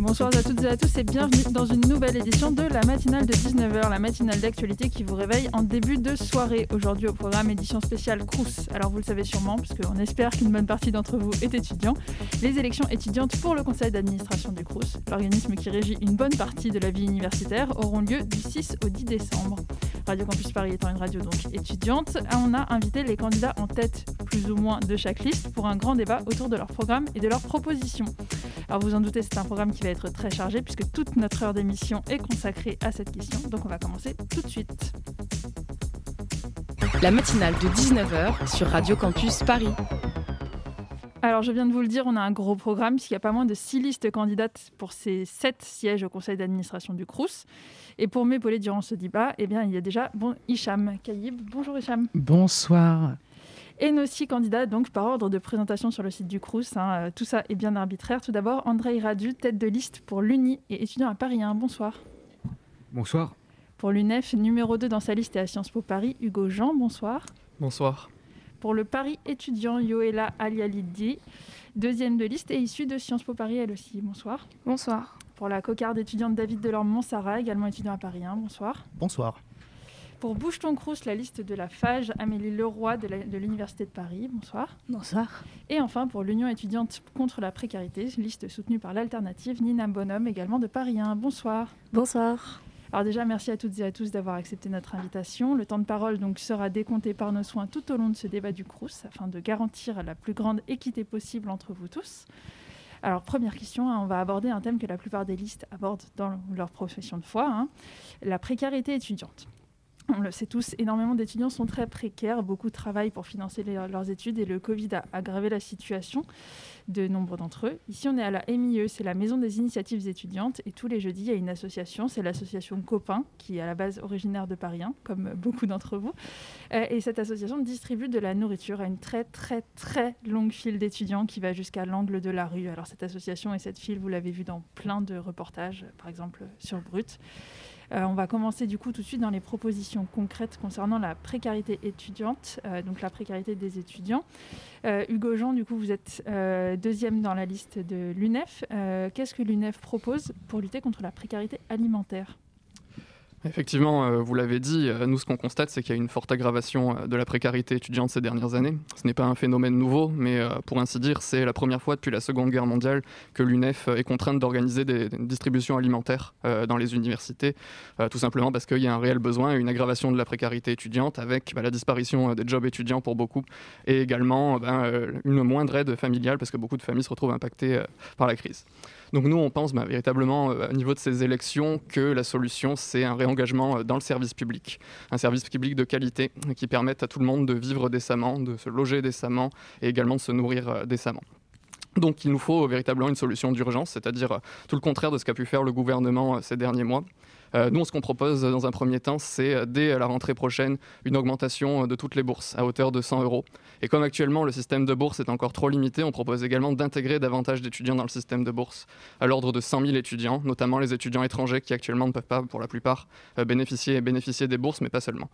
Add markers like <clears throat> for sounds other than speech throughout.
Bonsoir à toutes et à tous et bienvenue dans une nouvelle édition de la matinale de 19h, la matinale d'actualité qui vous réveille en début de soirée. Aujourd'hui au programme édition spéciale Crous. Alors vous le savez sûrement, puisqu'on espère qu'une bonne partie d'entre vous est étudiant, les élections étudiantes pour le conseil d'administration du Crous, l'organisme qui régit une bonne partie de la vie universitaire, auront lieu du 6 au 10 décembre. Radio Campus Paris étant une radio donc étudiante, on a invité les candidats en tête plus ou moins de chaque liste pour un grand débat autour de leur programme et de leurs propositions. Alors vous en doutez, c'est un programme qui va être très chargé puisque toute notre heure d'émission est consacrée à cette question. Donc on va commencer tout de suite. La matinale de 19h sur Radio Campus Paris. Alors, je viens de vous le dire, on a un gros programme, puisqu'il y a pas moins de six listes candidates pour ces sept sièges au conseil d'administration du CRUS. Et pour m'épauler durant ce débat, eh bien, il y a déjà bon, Hicham Kayib. Bonjour Hicham. Bonsoir. Et nos six candidats, donc par ordre de présentation sur le site du CRUS. Hein, euh, tout ça est bien arbitraire. Tout d'abord, André Radu, tête de liste pour l'UNI et étudiant à Paris 1. Bonsoir. Bonsoir. Pour l'UNEF, numéro 2 dans sa liste et à Sciences Po Paris, Hugo Jean. Bonsoir. Bonsoir. Pour le Paris étudiant, Yoela Alialidi, deuxième de liste et issue de Sciences Po Paris, elle aussi. Bonsoir. Bonsoir. Pour la cocarde étudiante David Delorme-Montserrat, également étudiant à Paris 1. Bonsoir. Bonsoir. Pour Bouche ton Crous, la liste de la FAGE, Amélie Leroy de l'Université de Paris. Bonsoir. Bonsoir. Et enfin, pour l'Union étudiante contre la précarité, liste soutenue par l'Alternative, Nina Bonhomme, également de Paris 1. Bonsoir. Bonsoir. Alors déjà, merci à toutes et à tous d'avoir accepté notre invitation. Le temps de parole donc sera décompté par nos soins tout au long de ce débat du Crous, afin de garantir la plus grande équité possible entre vous tous. Alors première question, hein, on va aborder un thème que la plupart des listes abordent dans leur profession de foi, hein, la précarité étudiante. On le sait tous, énormément d'étudiants sont très précaires, beaucoup travaillent pour financer leurs études et le Covid a aggravé la situation de nombre d'entre eux. Ici, on est à la MIE, c'est la Maison des Initiatives étudiantes, et tous les jeudis, il y a une association, c'est l'association Copain, qui est à la base originaire de Paris 1, comme beaucoup d'entre vous. Euh, et cette association distribue de la nourriture à une très très très longue file d'étudiants qui va jusqu'à l'angle de la rue. Alors cette association et cette file, vous l'avez vu dans plein de reportages, par exemple sur Brut. Euh, on va commencer du coup tout de suite dans les propositions concrètes concernant la précarité étudiante, euh, donc la précarité des étudiants. Euh, Hugo Jean, du coup, vous êtes deuxième dans la liste de l'UNEF. Qu'est-ce que l'UNEF propose pour lutter contre la précarité alimentaire? Effectivement, euh, vous l'avez dit, euh, nous ce qu'on constate, c'est qu'il y a une forte aggravation euh, de la précarité étudiante ces dernières années. Ce n'est pas un phénomène nouveau, mais pour ainsi dire, c'est la première fois depuis la Seconde Guerre mondiale que l'UNEF est contrainte d'organiser des, distributions alimentaires dans les universités, tout simplement parce qu'il y a un réel besoin une aggravation de la précarité étudiante avec bah, la disparition des jobs étudiants pour beaucoup et également ben, une moindre aide familiale parce que beaucoup de familles se retrouvent impactées par la crise. Donc nous, on pense bah, véritablement euh, au niveau de ces élections que la solution, c'est un réengagement euh, dans le service public, un service public de qualité euh, qui permette à tout le monde de vivre décemment, de se loger décemment et également de se nourrir décemment. Donc il nous faut véritablement une solution d'urgence, c'est-à-dire tout le contraire de ce qu'a pu faire le gouvernement ces derniers mois. Euh, nous, ce qu'on propose euh, dans un premier temps, c'est euh, dès la rentrée prochaine une augmentation euh, de toutes les bourses à hauteur de 100 euros. Et comme actuellement le système de bourse est encore trop limité, on propose également d'intégrer davantage d'étudiants dans le système de bourse, à l'ordre de 100 000 étudiants, notamment les étudiants étrangers qui actuellement ne peuvent pas, pour la plupart, euh, bénéficier, des bourses, mais pas seulement.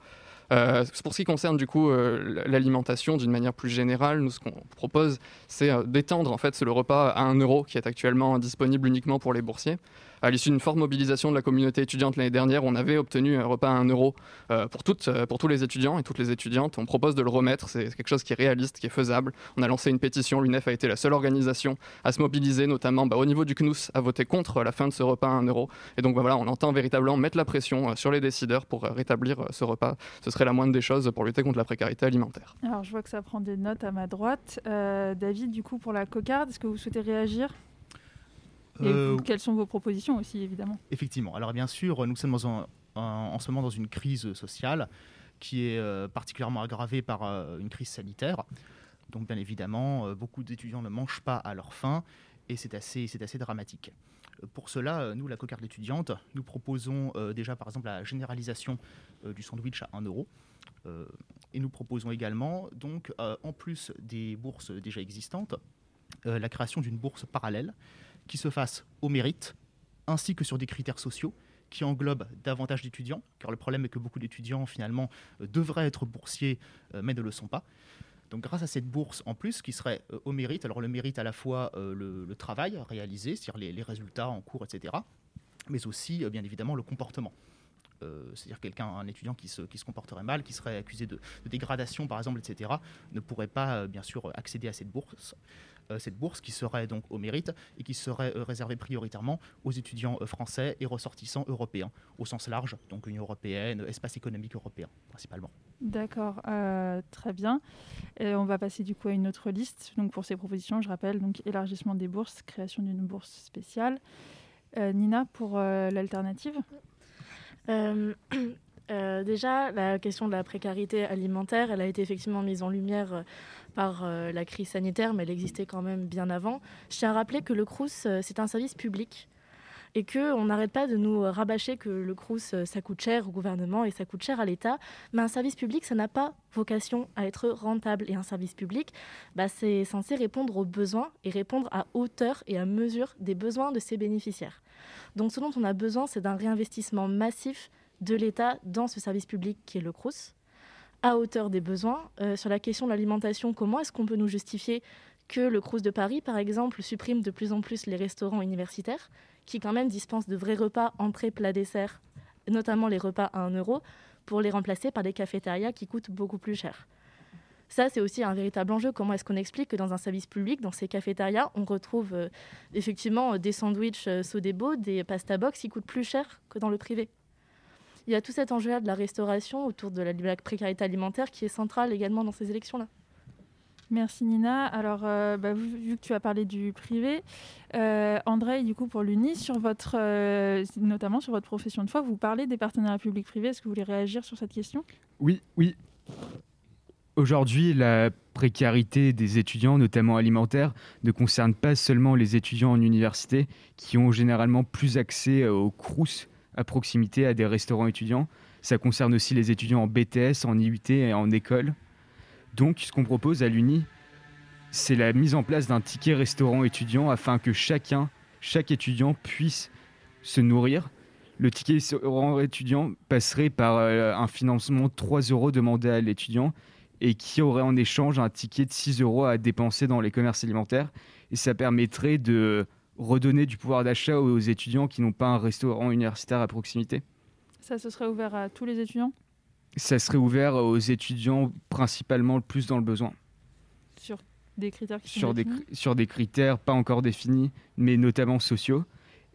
Euh, pour ce qui concerne du coup euh, l'alimentation d'une manière plus générale, nous ce qu'on propose c'est euh, d'étendre en fait le repas à 1 euro qui est actuellement disponible uniquement pour les boursiers. À l'issue d'une forte mobilisation de la communauté étudiante l'année dernière, on avait obtenu un repas à 1 euro euh, pour, toutes, euh, pour tous les étudiants et toutes les étudiantes. On propose de le remettre, c'est quelque chose qui est réaliste, qui est faisable. On a lancé une pétition, l'UNEF a été la seule organisation à se mobiliser, notamment bah, au niveau du CNUS, à voter contre la fin de ce repas à 1 euro. Et donc bah, voilà, on entend véritablement mettre la pression euh, sur les décideurs pour rétablir ce repas. Ce serait la moindre des choses pour lutter contre la précarité alimentaire. Alors, je vois que ça prend des notes à ma droite. David, du coup, pour la cocarde, est-ce que vous souhaitez réagir? Et Euh, quelles sont vos propositions aussi, évidemment Effectivement. Alors bien sûr, nous sommes en ce moment dans une crise sociale qui est euh, particulièrement aggravée par euh, une crise sanitaire. Donc bien évidemment, beaucoup d'étudiants ne mangent pas à leur faim et c'est assez, assez dramatique. Pour cela, nous, la cocarde étudiante, nous proposons déjà par exemple la généralisation du sandwich à 1 euro. Et nous proposons également, donc, en plus des bourses déjà existantes, la création d'une bourse parallèle qui se fasse au mérite, ainsi que sur des critères sociaux qui englobent davantage d'étudiants, car le problème est que beaucoup d'étudiants finalement devraient être boursiers, mais ne le sont pas. Donc grâce à cette bourse en plus qui serait au mérite, alors le mérite à la fois le, travail réalisé, c'est-à-dire les, résultats en cours, etc., mais aussi bien évidemment le comportement. Euh, c'est-à-dire quelqu'un, un étudiant qui se, qui se comporterait mal, qui serait accusé de, dégradation par exemple, etc., ne pourrait pas euh, bien sûr accéder à cette bourse. Euh, cette bourse qui serait donc au mérite et qui serait réservée prioritairement aux étudiants français et ressortissants européens, au sens large, donc Union européenne, espace économique européen principalement. D'accord, très bien. Et on va passer du coup à une autre liste. Donc pour ces propositions, je rappelle donc élargissement des bourses, création d'une bourse spéciale. Nina pour l'alternative? Euh, <clears throat> euh, déjà, la question de la précarité alimentaire, elle a été effectivement mise en lumière euh, par la crise sanitaire, mais elle existait quand même bien avant. Je tiens à rappeler que le CRUS, c'est un service public et qu'on n'arrête pas de nous rabâcher que le CRUS, ça coûte cher au gouvernement et ça coûte cher à l'État. Mais un service public, ça n'a pas vocation à être rentable. Et un service public, bah, c'est censé répondre aux besoins et répondre à hauteur et à mesure des besoins de ses bénéficiaires. Donc ce dont on a besoin, c'est d'un réinvestissement massif de l'État dans ce service public qui est le CRUS, à hauteur des besoins. Euh, sur la question de l'alimentation, comment est-ce qu'on peut nous justifier que le CRUS de Paris, par exemple, supprime de plus en plus les restaurants universitaires, qui quand même dispensent de vrais repas, entrée, plat, dessert, notamment les repas à 1 euro, pour les remplacer par des cafétérias qui coûtent beaucoup plus cher? Ça, c'est aussi un véritable enjeu. Comment est-ce qu'on explique que dans un service public, dans ces cafétérias, on retrouve euh, effectivement des sandwichs euh, Sodebo, des pasta box qui coûtent plus cher que dans le privé? Il y a tout cet enjeu-là de la restauration autour de la, précarité alimentaire qui est centrale également dans ces élections-là. Merci Nina. Alors, euh, bah, vu, que tu as parlé du privé, André, du coup, pour l'UNI, sur votre, notamment sur votre profession de foi, vous parlez des partenariats publics-privés. Est-ce que vous voulez réagir sur cette question? Oui, oui. Aujourd'hui, la précarité des étudiants, notamment alimentaires, ne concerne pas seulement les étudiants en université, qui ont généralement plus accès euh, aux crous à proximité, à des restaurants étudiants. Ça concerne aussi les étudiants en BTS, en IUT et en école. Donc, ce qu'on propose à l'UNI, c'est la mise en place d'un ticket restaurant étudiant afin que chacun, chaque étudiant puisse se nourrir. Le ticket restaurant étudiant passerait par euh, un financement de 3 euros demandé à l'étudiant et qui aurait en échange un ticket de 6 euros à dépenser dans les commerces alimentaires. Et ça permettrait de redonner du pouvoir d'achat aux étudiants qui n'ont pas un restaurant universitaire à proximité. Ça, ce serait ouvert à tous les étudiants? Ça serait ouvert aux étudiants principalement le plus dans le besoin. Sur des critères qui sur sont des, Sur des critères pas encore définis, mais notamment sociaux.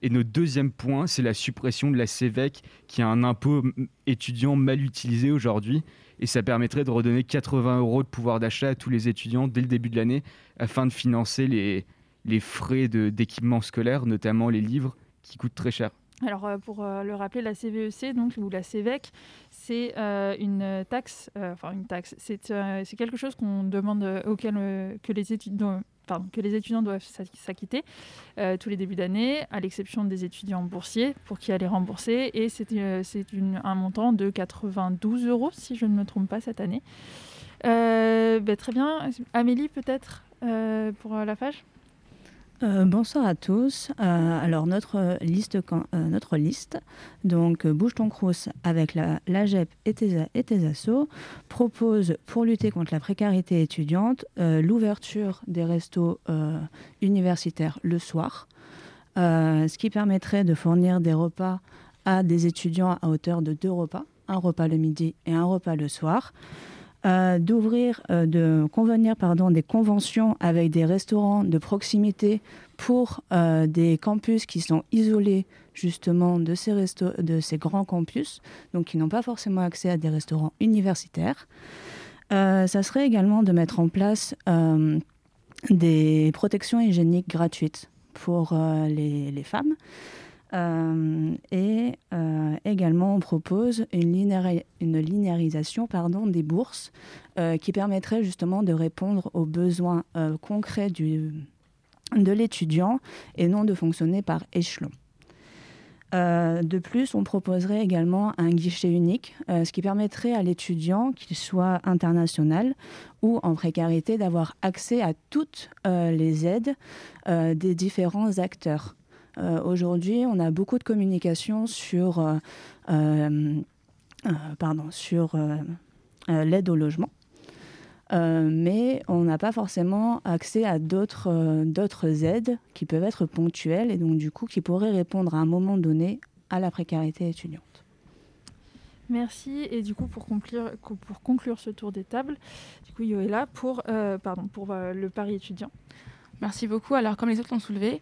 Et notre deuxième point, c'est la suppression de la CEVEC, qui est un impôt étudiant mal utilisé aujourd'hui et ça permettrait de redonner 80 euros de pouvoir d'achat à tous les étudiants dès le début de l'année afin de financer les, les frais d'équipement scolaire, notamment les livres qui coûtent très cher. Alors, euh, pour euh, le rappeler, la CVEC, e donc, ou la CEVEC, c'est euh, une taxe, enfin une taxe, c'est quelque chose qu'on demande auquel que les étudiants, que les étudiants doivent s'acquitter tous les débuts d'année, à l'exception des étudiants boursiers pour qui elle est remboursée. Et c'est un montant de 92 euros, si je ne me trompe pas, cette année. Ben, très bien. Amélie, peut-être, pour la FAGE euh, bonsoir à tous. Euh, alors notre liste, euh, donc Bouge ton crous avec la, l'AGEP et et tes assos, propose pour lutter contre la précarité étudiante l'ouverture des restos universitaires le soir, ce qui permettrait de fournir des repas à des étudiants à hauteur de deux repas, un repas le midi et un repas le soir. Euh, d'ouvrir, euh, de convenir pardon, des conventions avec des restaurants de proximité pour euh, des campus qui sont isolés justement de ces, de ces grands campus, donc qui n'ont pas forcément accès à des restaurants universitaires. ça serait également de mettre en place des protections hygiéniques gratuites pour les, les femmes. Euh, et euh, également, on propose une, une linéarisation pardon, des bourses euh, qui permettrait justement de répondre aux besoins concrets du, de l'étudiant et non de fonctionner par échelon. De plus, on proposerait également un guichet unique, ce qui permettrait à l'étudiant, qu'il soit international ou en précarité, d'avoir accès à toutes les aides des différents acteurs. Aujourd'hui, on a beaucoup de communication sur, pardon, sur l'aide au logement. mais on n'a pas forcément accès à d'autres aides qui peuvent être ponctuelles et donc du coup qui pourraient répondre à un moment donné à la précarité étudiante. Merci. Et du coup, pour conclure, pour conclure ce tour des tables, du coup, Yoela, pour, euh, pardon, pour euh, le Paris étudiant. Merci beaucoup. Alors, comme les autres l'ont soulevé,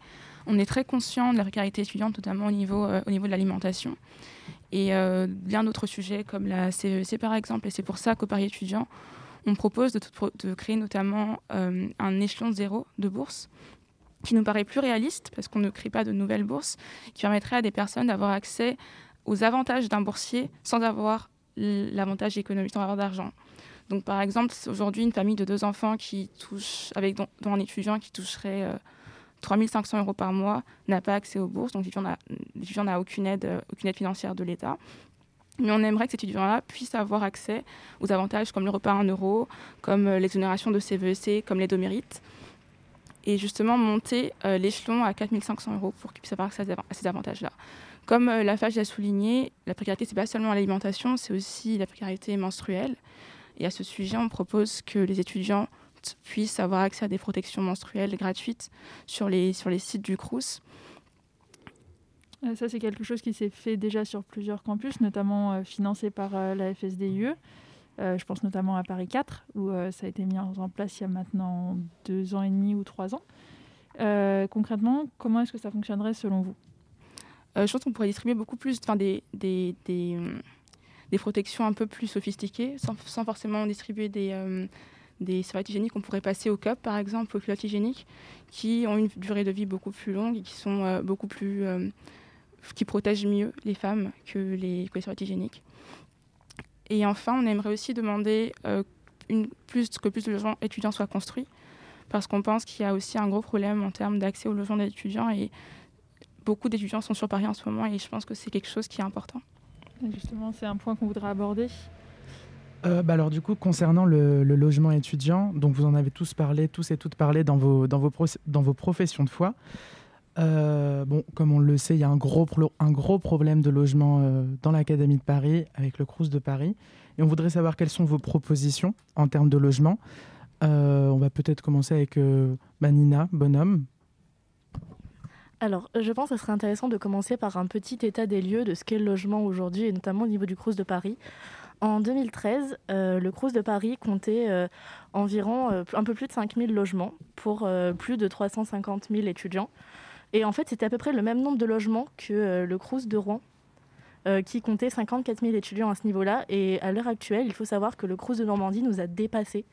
on est très conscient de la précarité étudiante, notamment au niveau, euh, de l'alimentation. Et bien d'autres sujets comme la CEC, par exemple. Et c'est pour ça qu'au Paris étudiant, on propose de, créer notamment un échelon zéro de bourse qui nous paraît plus réaliste parce qu'on ne crée pas de nouvelles bourses, qui permettrait à des personnes d'avoir accès aux avantages d'un boursier sans avoir l'avantage économique, sans avoir d'argent. Donc, par exemple, aujourd'hui, une famille de deux enfants qui touche, avec dont, un étudiant qui toucherait euh, 3500 euros par mois n'a pas accès aux bourses. Donc, l'étudiant n'a aucune aide, euh, aucune aide financière de l'État. Mais on aimerait que cet étudiant-là puisse avoir accès aux avantages comme le repas à 1 euro, comme euh, l'exonération de CVEC, e comme l'aide au mérite. Et justement, monter euh, l'échelon à 4500 euros pour qu'il puisse avoir accès à ces avantages-là. Comme euh, la FAGE a souligné, la précarité, ce n'est pas seulement l'alimentation, c'est aussi la précarité menstruelle. Et à ce sujet, on propose que les étudiants puissent avoir accès à des protections menstruelles gratuites sur les, sur les sites du CRUS. Euh, ça, c'est quelque chose qui s'est fait déjà sur plusieurs campus, notamment euh, financé par la FSDIE. je pense notamment à Paris 4, où ça a été mis en place il y a maintenant deux ans et demi ou trois ans. concrètement, comment est-ce que ça fonctionnerait selon vous? Euh, je pense qu'on pourrait distribuer beaucoup plus, des, des, des, euh, des, protections un peu plus sophistiquées, sans, sans forcément distribuer des, euh, des serviettes hygiéniques. On pourrait passer au cup, par exemple, aux culottes hygiéniques, qui ont une durée de vie beaucoup plus longue et qui sont beaucoup plus, qui protègent mieux les femmes que les, que hygiéniques. Et enfin, on aimerait aussi demander une, plus, que plus de logements étudiants soient construits, parce qu'on pense qu'il y a aussi un gros problème en termes d'accès aux logements d'étudiants et beaucoup d'étudiants sont sur Paris en ce moment et je pense que c'est quelque chose qui est important. Justement, c'est un point qu'on voudrait aborder. Euh, bah alors du coup, concernant le, logement étudiant, donc vous en avez tous parlé, tous et toutes parlé dans vos, dans vos, dans vos professions de foi. Euh, bon, comme on le sait, il y a un gros, un gros problème de logement euh, dans l'Académie de Paris avec le Crous de Paris. Et on voudrait savoir quelles sont vos propositions en termes de logement. on va peut-être commencer avec Manina, Bonhomme. Alors, je pense que ce serait intéressant de commencer par un petit état des lieux de ce qu'est le logement aujourd'hui, et notamment au niveau du Crous de Paris. En 2013, euh, le Crous de Paris comptait euh, environ euh, un peu plus de 5000 logements pour plus de 350 000 étudiants. Et en fait, c'était à peu près le même nombre de logements que le Crous de Rouen, qui comptait 54 000 étudiants à ce niveau-là. Et à l'heure actuelle, il faut savoir que le Crous de Normandie nous a dépassés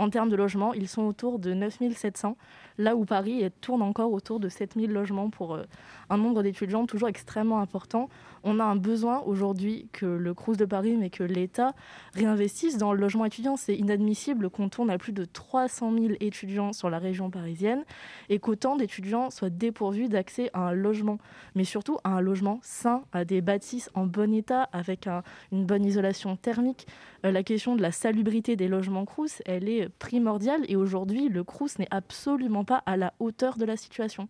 en termes de logements, ils sont autour de 9700, là où Paris tourne encore autour de 7000 logements pour euh, un nombre d'étudiants toujours extrêmement important. On a un besoin aujourd'hui que le Crous de Paris, mais que l'État réinvestisse dans le logement étudiant. C'est inadmissible qu'on tourne à plus de 300 000 étudiants sur la région parisienne et qu'autant d'étudiants soient dépourvus d'accès à un logement, mais surtout à un logement sain, à des bâtisses en bon état, avec une bonne isolation thermique. Euh, la question de la salubrité des logements Crous, elle est primordiale et aujourd'hui, le Crous n'est absolument pas à la hauteur de la situation.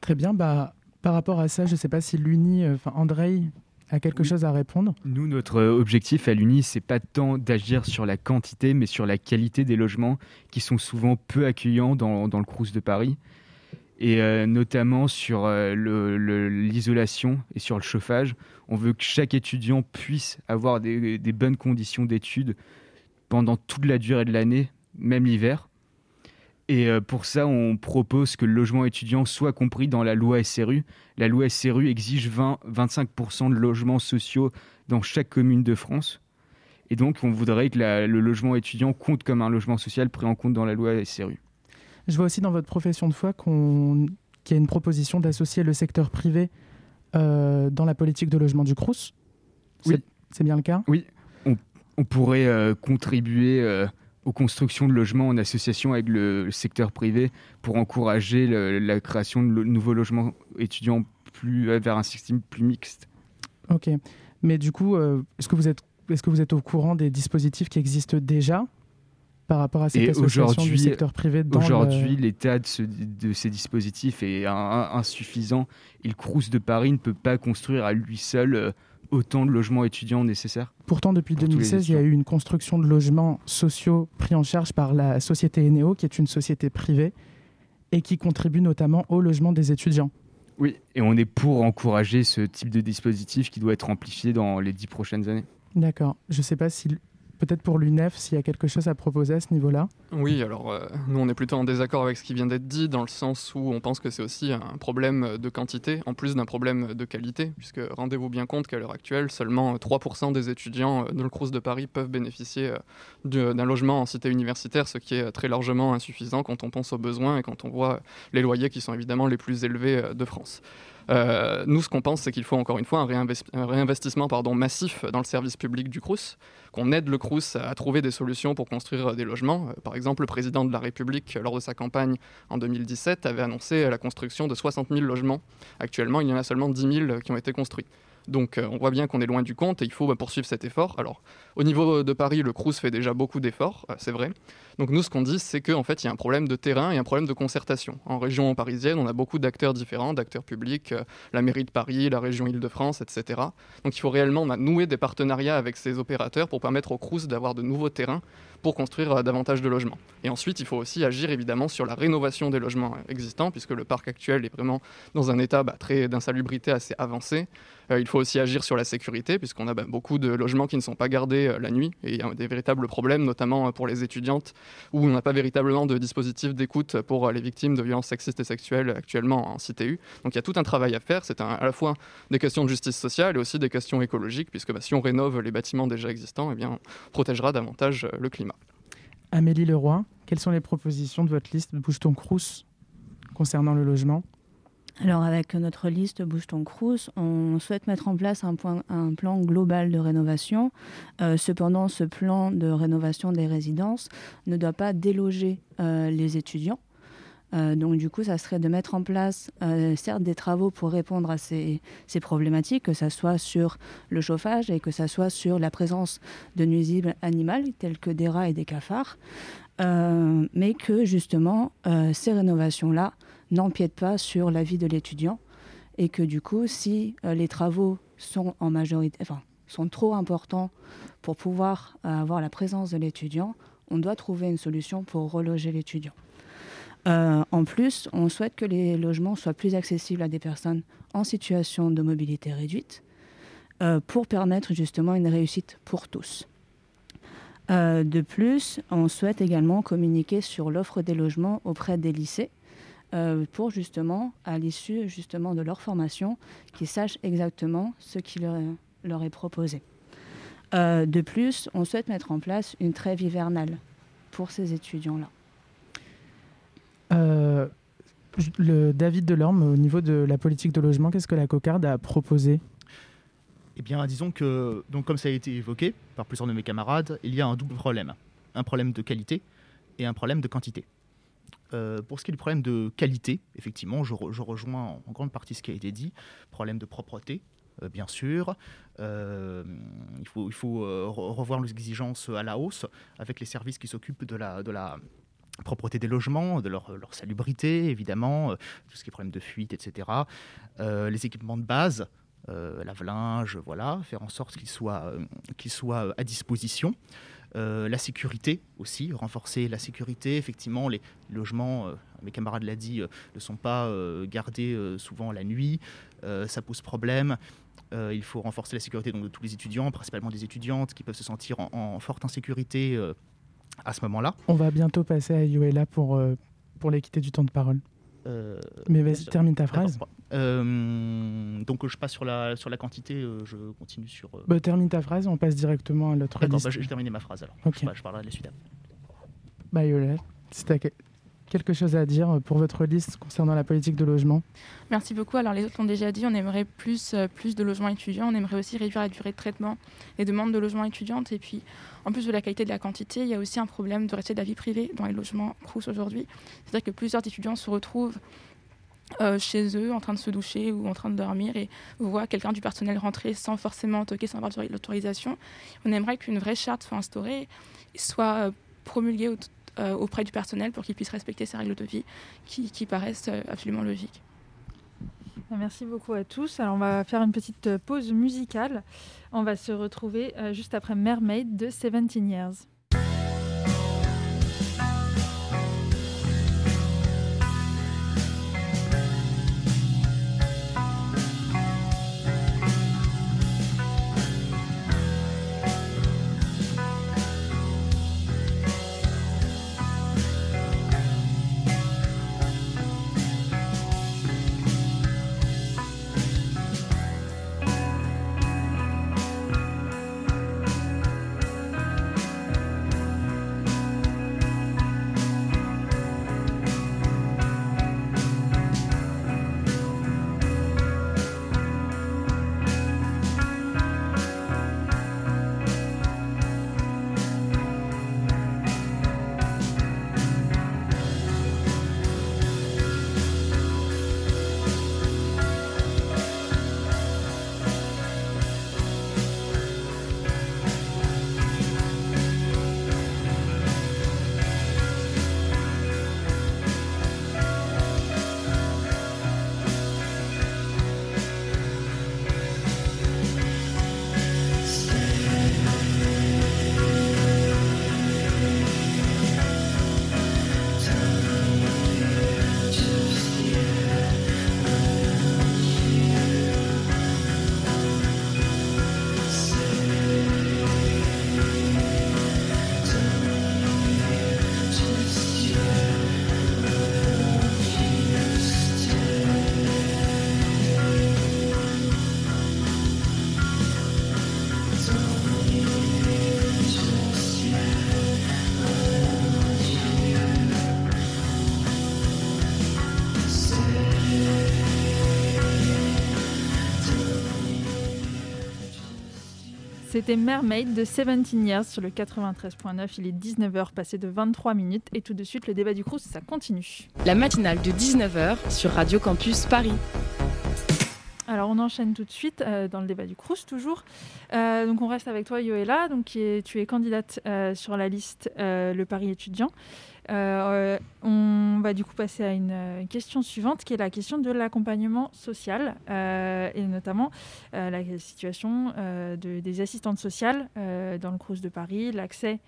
Très bien, bah, par rapport à ça, je ne sais pas si l'UNI, euh, enfin André, a quelque chose à répondre. Nous, notre objectif à l'UNI, c'est pas tant d'agir sur la quantité, mais sur la qualité des logements qui sont souvent peu accueillants dans, dans le Crous de Paris. Et euh, notamment sur euh, l'isolation et sur le chauffage. On veut que chaque étudiant puisse avoir des, bonnes conditions d'études pendant toute la durée de l'année, même l'hiver. Et euh, pour ça, on propose que le logement étudiant soit compris dans la loi SRU. La loi SRU exige 20-25% de logements sociaux dans chaque commune de France. Et donc, on voudrait que le logement étudiant compte comme un logement social pris en compte dans la loi SRU. Je vois aussi dans votre profession de foi qu'il y a une proposition d'associer le secteur privé euh, dans la politique de logement du CRUS. Oui. C'est bien le cas? Oui. On, pourrait euh, contribuer euh, aux constructions de logements en association avec le, secteur privé pour encourager la création de nouveaux logements étudiants plus, vers un système plus mixte. Ok. Mais du coup, est-ce que, vous êtes, est que vous êtes au courant des dispositifs qui existent déjà par rapport à cette association du secteur privé Aujourd'hui, l'état de, ces dispositifs est insuffisant. Et le Crous de Paris ne peut pas construire à lui seul autant de logements étudiants nécessaires Pourtant, depuis 2016, il y a eu une construction de logements sociaux pris en charge par la société Eneo, qui est une société privée et qui contribue notamment au logement des étudiants. Oui, et on est pour encourager ce type de dispositif qui doit être amplifié dans les dix prochaines années. D'accord. Je ne sais pas si peut-être pour l'UNEF, s'il y a quelque chose à proposer à ce niveau-là Oui, alors euh, nous on est plutôt en désaccord avec ce qui vient d'être dit, dans le sens où on pense que c'est aussi un problème de quantité, en plus d'un problème de qualité, puisque rendez-vous bien compte qu'à l'heure actuelle, seulement 3% des étudiants de le Crous de Paris peuvent bénéficier euh, d'un logement en cité universitaire, ce qui est très largement insuffisant quand on pense aux besoins et quand on voit les loyers qui sont évidemment les plus élevés euh, de France. Euh, nous, ce qu'on pense, c'est qu'il faut encore une fois un, réinvestissement pardon, massif dans le service public du Crous, qu'on aide le Crous à, trouver des solutions pour construire des logements. Euh, par exemple, le président de la République, lors de sa campagne en 2017, avait annoncé la construction de 60 000 logements. Actuellement, il y en a seulement 10 000 qui ont été construits. Donc euh, on voit bien qu'on est loin du compte et il faut bah, poursuivre cet effort. Alors au niveau de Paris, le Crous fait déjà beaucoup d'efforts, euh, c'est vrai. Donc nous ce qu'on dit c'est qu'en fait il y a un problème de terrain et un problème de concertation. En région parisienne, on a beaucoup d'acteurs différents, d'acteurs publics, euh, la mairie de Paris, la région Île-de-France, etc. Donc il faut réellement nouer des partenariats avec ces opérateurs pour permettre au Crous d'avoir de nouveaux terrains pour construire davantage de logements. Et ensuite, il faut aussi agir évidemment sur la rénovation des logements existants, puisque le parc actuel est vraiment dans un état bah, très d'insalubrité assez avancé. Euh, il faut aussi agir sur la sécurité, puisqu'on a bah, beaucoup de logements qui ne sont pas gardés euh, la nuit, et il y a des véritables problèmes, notamment euh, pour les étudiantes, où on n'a pas véritablement de dispositif d'écoute pour les victimes de violences sexistes et sexuelles actuellement en CTU. Donc il y a tout un travail à faire, c'est à la fois des questions de justice sociale et aussi des questions écologiques, puisque bah, si on rénove les bâtiments déjà existants, eh bien, on protégera davantage le climat. Amélie Leroy, quelles sont les propositions de votre liste Bouge ton concernant le logement? Alors avec notre liste Bouge ton Crous, on souhaite mettre en place un, plan global de rénovation. Euh, cependant, ce plan de rénovation des résidences ne doit pas déloger euh, les étudiants. Euh, donc du coup, ça serait de mettre en place, certes, des travaux pour répondre à ces, problématiques, que ce soit sur le chauffage et que ce soit sur la présence de nuisibles animaux tels que des rats et des cafards, mais que justement, ces rénovations-là n'empiète pas sur la vie de l'étudiant et que du coup, si euh, les travaux sont trop importants pour pouvoir euh, avoir la présence de l'étudiant, on doit trouver une solution pour reloger l'étudiant. Euh, en plus, on souhaite que les logements soient plus accessibles à des personnes en situation de mobilité réduite pour permettre justement une réussite pour tous. de plus, on souhaite également communiquer sur l'offre des logements auprès des lycées euh, pour justement, à l'issue justement de leur formation, qu'ils sachent exactement ce qui leur, est proposé. Euh, de plus, on souhaite mettre en place une trêve hivernale pour ces étudiants-là. Euh, le David Delorme, au niveau de la politique de logement, qu'est-ce que la cocarde a proposé? Eh bien, disons que, donc, comme ça a été évoqué par plusieurs de mes camarades, il y a un double problème. Un problème de qualité et un problème de quantité. Euh, pour ce qui est du problème de qualité, effectivement, je, rejoins en, grande partie ce qui a été dit. Problème de propreté, euh, bien sûr. Euh, il faut, revoir les exigences à la hausse avec les services qui s'occupent de la, propreté des logements, de leur, salubrité, évidemment, tout ce qui est problème de fuite, etc. les équipements de base, lave-linge, voilà, faire en sorte qu'ils soient à disposition. Euh, la sécurité aussi, renforcer la sécurité. Effectivement, les logements, euh, mes camarades l'ont dit, euh, ne sont pas gardés souvent la nuit. ça pose problème. il faut renforcer la sécurité donc, de tous les étudiants, principalement des étudiantes qui peuvent se sentir en, forte insécurité à ce moment-là. On va bientôt passer à Yoela pour, pour l'équité du temps de parole. Mais vas-y, termine ta phrase. Euh, donc je passe sur la, sur la quantité, euh, je continue sur... Bah, termine ta phrase, on passe directement à l'autre D'accord, bah, j'ai terminé ma phrase alors. Je, je, parlerai de la suite. Bah Yolette, si tu quelque chose à dire pour votre liste concernant la politique de logement? Merci beaucoup. Alors les autres l'ont déjà dit, on aimerait plus, plus de logements étudiants, on aimerait aussi réduire la durée de traitement des demandes de logements étudiantes et puis en plus de la qualité de la quantité, il y a aussi un problème de respect de la vie privée dans les logements Crous aujourd'hui. C'est-à-dire que plusieurs étudiants se retrouvent euh, chez eux en train de se doucher ou en train de dormir et voient quelqu'un du personnel rentrer sans forcément toquer, sans avoir l'autorisation. On aimerait qu'une vraie charte soit instaurée, soit promulguée auprès du personnel pour qu'ils puissent respecter ces règles de vie qui, qui paraissent absolument logiques. Merci beaucoup à tous. Alors on va faire une petite pause musicale. On va se retrouver juste après Mermaid de 17 Years. C'était Mermaid de 17 Years sur le 93.9. Il est 19h passé de 23 minutes et tout de suite le débat du Crous, ça continue. La matinale de 19h sur Radio Campus Paris. Alors on enchaîne tout de suite euh, dans le débat du Crous toujours. Euh, donc on reste avec toi Yoela, donc qui est, tu es candidate euh, sur la liste Le Paris étudiant. Euh, on va du coup passer à une euh, question suivante qui est la question de l'accompagnement social euh, et notamment la situation des assistantes sociales dans le Crous de Paris, l'accès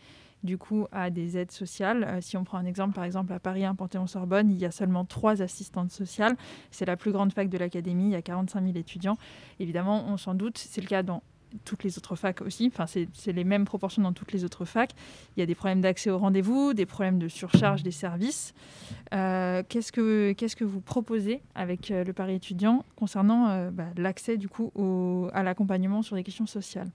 du coup à des aides sociales. si on prend un exemple, par exemple à Paris 1 Panthéon-Sorbonne, il y a seulement trois assistantes sociales. C'est la plus grande fac de l'académie, il y a 45 000 étudiants. Évidemment, on s'en doute, c'est le cas dans toutes les autres facs aussi. Enfin, c'est les mêmes proportions dans toutes les autres facs. Il y a des problèmes d'accès au rendez-vous, des problèmes de surcharge des services. Euh, qu'est-ce que qu'est-ce que vous proposez avec euh, le Paris étudiant concernant euh, bah, l'accès du coup à l'accompagnement sur des questions sociales?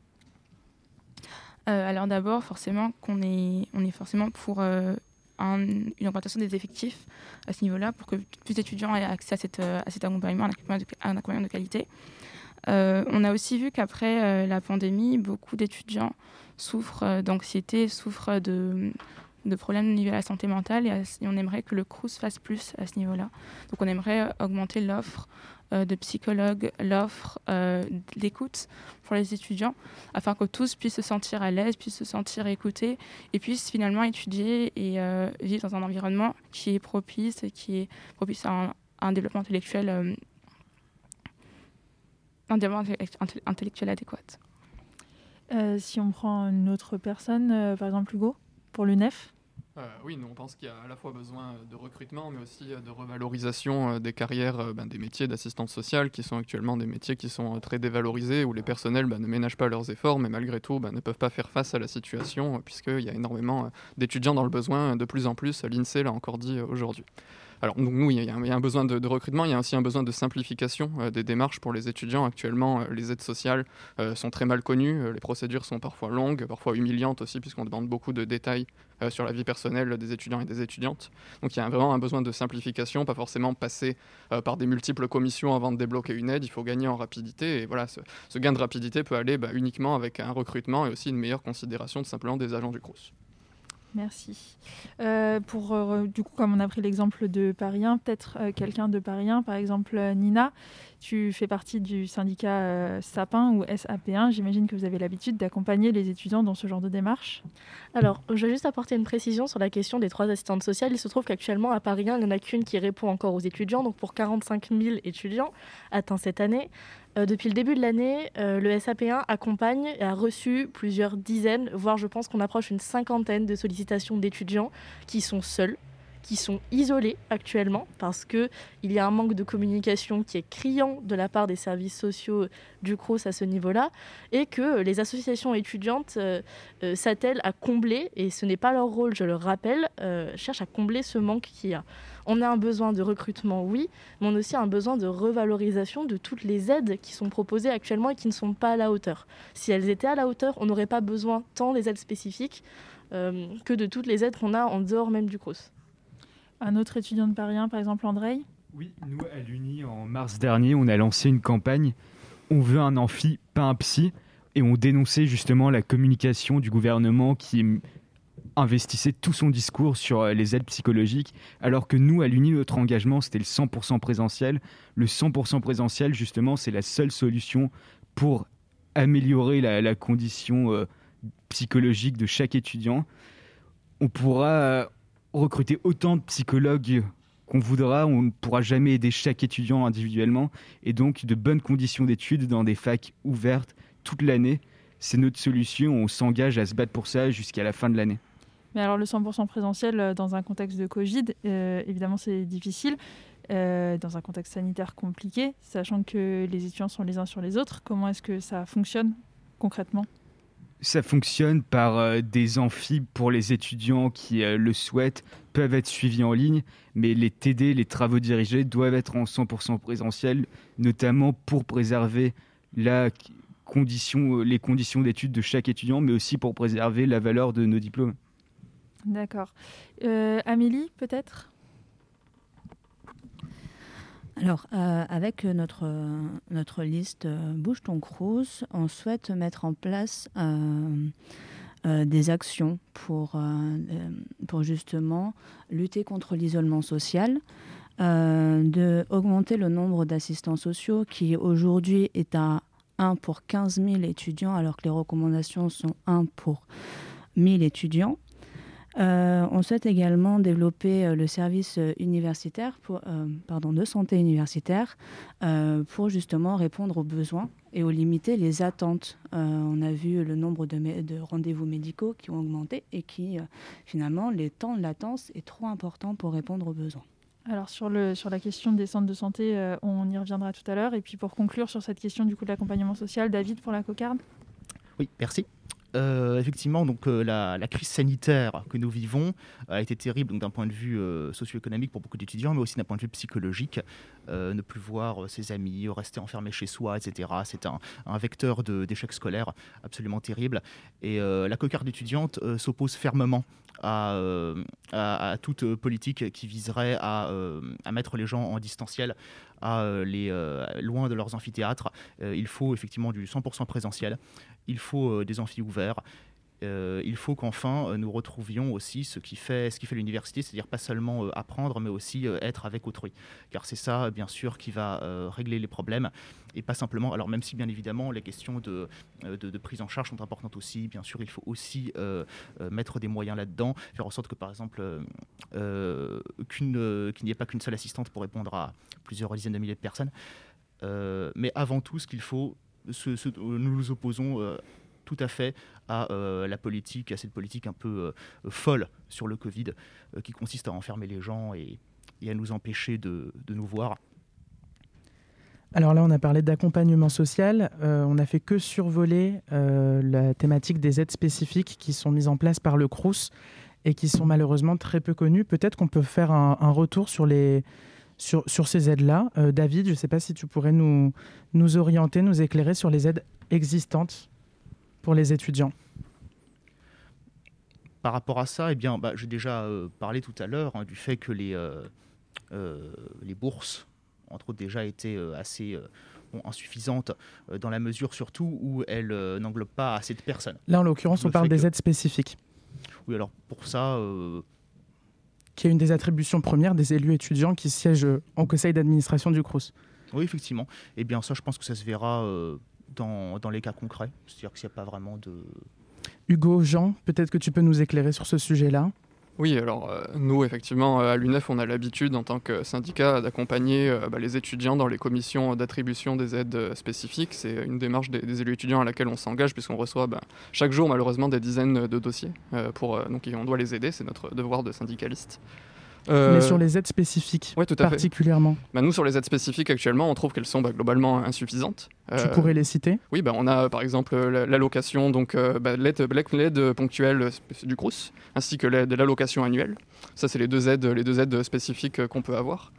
Alors d'abord, forcément, qu'on est on est forcément pour une augmentation des effectifs à ce niveau-là pour que plus d'étudiants aient accès à, cette, à cet accompagnement, un accompagnement de qualité. Euh, on a aussi vu qu'après euh, la pandémie, beaucoup d'étudiants souffrent euh, d'anxiété, souffrent de, problèmes au niveau de la santé mentale et, on aimerait que le CRUS fasse plus à ce niveau-là. Donc on aimerait augmenter l'offre de psychologues, l'offre d'écoute pour les étudiants, afin que tous puissent se sentir à l'aise, puissent se sentir écoutés et puissent finalement étudier et vivre dans un environnement qui est propice, qui est propice à un développement intellectuel adéquat. Euh, si on prend une autre personne, euh, par exemple Hugo, pour l'UNEF? Euh, oui, nous on pense qu'il y a à la fois besoin de recrutement, mais aussi de revalorisation des carrières, ben, des métiers d'assistante sociale, qui sont actuellement des métiers qui sont très dévalorisés, où les personnels ben, ne ménagent pas leurs efforts, mais malgré tout ben, ne peuvent pas faire face à la situation, puisqu'il y a énormément d'étudiants dans le besoin, de plus en plus, l'INSEE l'a encore dit aujourd'hui. Alors, nous, il y, a, un besoin de, recrutement, il y a aussi un besoin de simplification euh, des démarches pour les étudiants. Actuellement, euh, les aides sociales euh, sont très mal connues, les procédures sont parfois longues, parfois humiliantes aussi, puisqu'on demande beaucoup de détails sur la vie personnelle des étudiants et des étudiantes. Donc, il y a vraiment un besoin de simplification, pas forcément passer par des multiples commissions avant de débloquer une aide, il faut gagner en rapidité. Et voilà, ce, gain de rapidité peut aller bah, uniquement avec un recrutement et aussi une meilleure considération de simplement des agents du CRUS. Merci. Euh, pour, euh, du coup, comme on a pris l'exemple de Paris 1, peut-être euh, quelqu'un de Paris 1, par exemple Nina, tu fais partie du syndicat Sapin ou SAP1. J'imagine que vous avez l'habitude d'accompagner les étudiants dans ce genre de démarche. Alors, je vais juste apporter une précision sur la question des trois assistantes sociales. Il se trouve qu'actuellement, à Paris 1, il n'y en a qu'une qui répond encore aux étudiants. Donc, pour 45 000 étudiants atteints cette année, euh, depuis le début de l'année, euh, le SAP1 accompagne et a reçu plusieurs dizaines, voire je pense qu'on approche une cinquantaine de sollicitations d'étudiants qui sont seuls, qui sont isolés actuellement parce qu'il y a un manque de communication qui est criant de la part des services sociaux du CROSS à ce niveau-là et que les associations étudiantes euh, s'attellent à combler, et ce n'est pas leur rôle, je le rappelle, cherchent à combler ce manque qu'il y a. On a un besoin de recrutement, oui, mais on a aussi un besoin de revalorisation de toutes les aides qui sont proposées actuellement et qui ne sont pas à la hauteur. Si elles étaient à la hauteur, on n'aurait pas besoin tant des aides spécifiques euh, que de toutes les aides qu'on a en dehors même du CROSS. Un autre étudiant de Paris 1, par exemple, André Oui, nous, à l'Uni, en mars dernier, on a lancé une campagne On veut un amphi, pas un psy. Et on dénonçait justement la communication du gouvernement qui investissait tout son discours sur euh, les aides psychologiques, alors que nous, à l'Uni, notre engagement, c'était le 100% présentiel. Le 100% présentiel, justement, c'est la seule solution pour améliorer la, condition euh, psychologique de chaque étudiant. On pourra euh, recruter autant de psychologues qu'on voudra, on ne pourra jamais aider chaque étudiant individuellement, et donc de bonnes conditions d'études dans des facs ouvertes toute l'année. C'est notre solution, on s'engage à se battre pour ça jusqu'à la fin de l'année. Mais alors le 100% présentiel euh, dans un contexte de Covid, euh, évidemment c'est difficile. Euh, dans un contexte sanitaire compliqué, sachant que les étudiants sont les uns sur les autres. Comment est-ce que ça fonctionne concrètement? Ça fonctionne par des amphis pour les étudiants qui le souhaitent, peuvent être suivis en ligne, mais les TD, les travaux dirigés, doivent être en 100% présentiel, notamment pour préserver la condition, les conditions d'études de chaque étudiant, mais aussi pour préserver la valeur de nos diplômes. D'accord. Euh, Amélie, peut-être? Alors, euh, avec notre, notre liste euh, Bouge ton on souhaite mettre en place des actions pour, pour justement lutter contre l'isolement social, de augmenter le nombre d'assistants sociaux qui aujourd'hui est à 1 pour 15 000 étudiants, alors que les recommandations sont 1 pour 1000 étudiants. Euh, on souhaite également développer euh, le service euh, universitaire, pour, pardon, de santé universitaire, pour justement répondre aux besoins et aux limiter les attentes. on a vu le nombre de, de rendez-vous médicaux qui ont augmenté et qui, finalement, les temps de latence est trop important pour répondre aux besoins. Alors sur, le, sur la question des centres de santé, on y reviendra tout à l'heure. Et puis pour conclure sur cette question du coup de l'accompagnement social, David pour la cocarde? Oui, merci. Euh, effectivement, donc euh, la, crise sanitaire que nous vivons a été terrible d'un point de vue euh, socio-économique pour beaucoup d'étudiants, mais aussi d'un point de vue psychologique. Ne plus voir ses amis, rester enfermé chez soi, etc. C'est un, vecteur d'échec scolaire absolument terrible. Et la cocarde étudiante s'oppose fermement à, toute politique qui viserait à, mettre les gens en distanciel, à les, loin de leurs amphithéâtres. il faut effectivement du 100% présentiel il faut euh, des amphis ouverts. Euh, il faut qu'enfin euh, nous retrouvions aussi ce qui fait, ce qui fait l'université, c'est-à-dire pas seulement apprendre, mais aussi être avec autrui. Car c'est ça, bien sûr, qui va régler les problèmes et pas simplement. Alors, même si bien évidemment les questions de, prise en charge sont importantes aussi, bien sûr, il faut aussi mettre des moyens là-dedans, faire en sorte que par exemple, qu'il n'y ait pas qu'une seule assistante pour répondre à plusieurs dizaines de milliers de personnes. mais avant tout, ce qu'il faut, nous nous opposons euh, tout à fait à euh, la politique, à cette politique un peu euh, folle sur le Covid, qui consiste à enfermer les gens et, à nous empêcher de, nous voir. Alors là, on a parlé d'accompagnement social. on n'a fait que survoler la thématique des aides spécifiques qui sont mises en place par le CRUS et qui sont malheureusement très peu connues. Peut-être qu'on peut faire un retour sur ces aides-là. Euh, David, je ne sais pas si tu pourrais nous orienter, nous éclairer sur les aides existantes pour les étudiants. Par rapport à ça, eh bien, bah, j'ai déjà euh, parlé tout à l'heure hein, du fait que les, euh, les bourses, entre autres, déjà étaient assez insuffisantes dans la mesure surtout où elles n'englobent pas assez de personnes. Là, en l'occurrence, on parle des aides spécifiques. Oui, alors pour ça, qui est une des attributions premières des élus étudiants qui siègent en conseil d'administration du CRUS. Oui, effectivement. Et eh bien ça, je pense que ça se verra dans, dans, les cas concrets. C'est-à-dire qu'il n'y a pas vraiment de... Hugo, Jean, peut-être que tu peux nous éclairer sur ce sujet-là oui, alors euh, nous, effectivement, à l'UNEF, on a l'habitude en tant que syndicat d'accompagner euh, bah, les étudiants dans les commissions d'attribution des aides euh, spécifiques. C'est une démarche des, élus étudiants à laquelle on s'engage puisqu'on reçoit bah, chaque jour malheureusement des dizaines de dossiers. pour, donc on doit les aider, c'est notre devoir de syndicaliste. Euh, Mais sur les aides spécifiques, particulièrement bah, Nous, sur les aides spécifiques, actuellement, on trouve qu'elles sont bah, globalement insuffisantes. Tu euh, pourrais les citer? Oui, bah, on a par exemple l'allocation, donc euh, l'aide ponctuelle du CRUS, ainsi que l'allocation annuelle. Ça, c'est les, deux aides, les deux aides spécifiques qu'on peut avoir.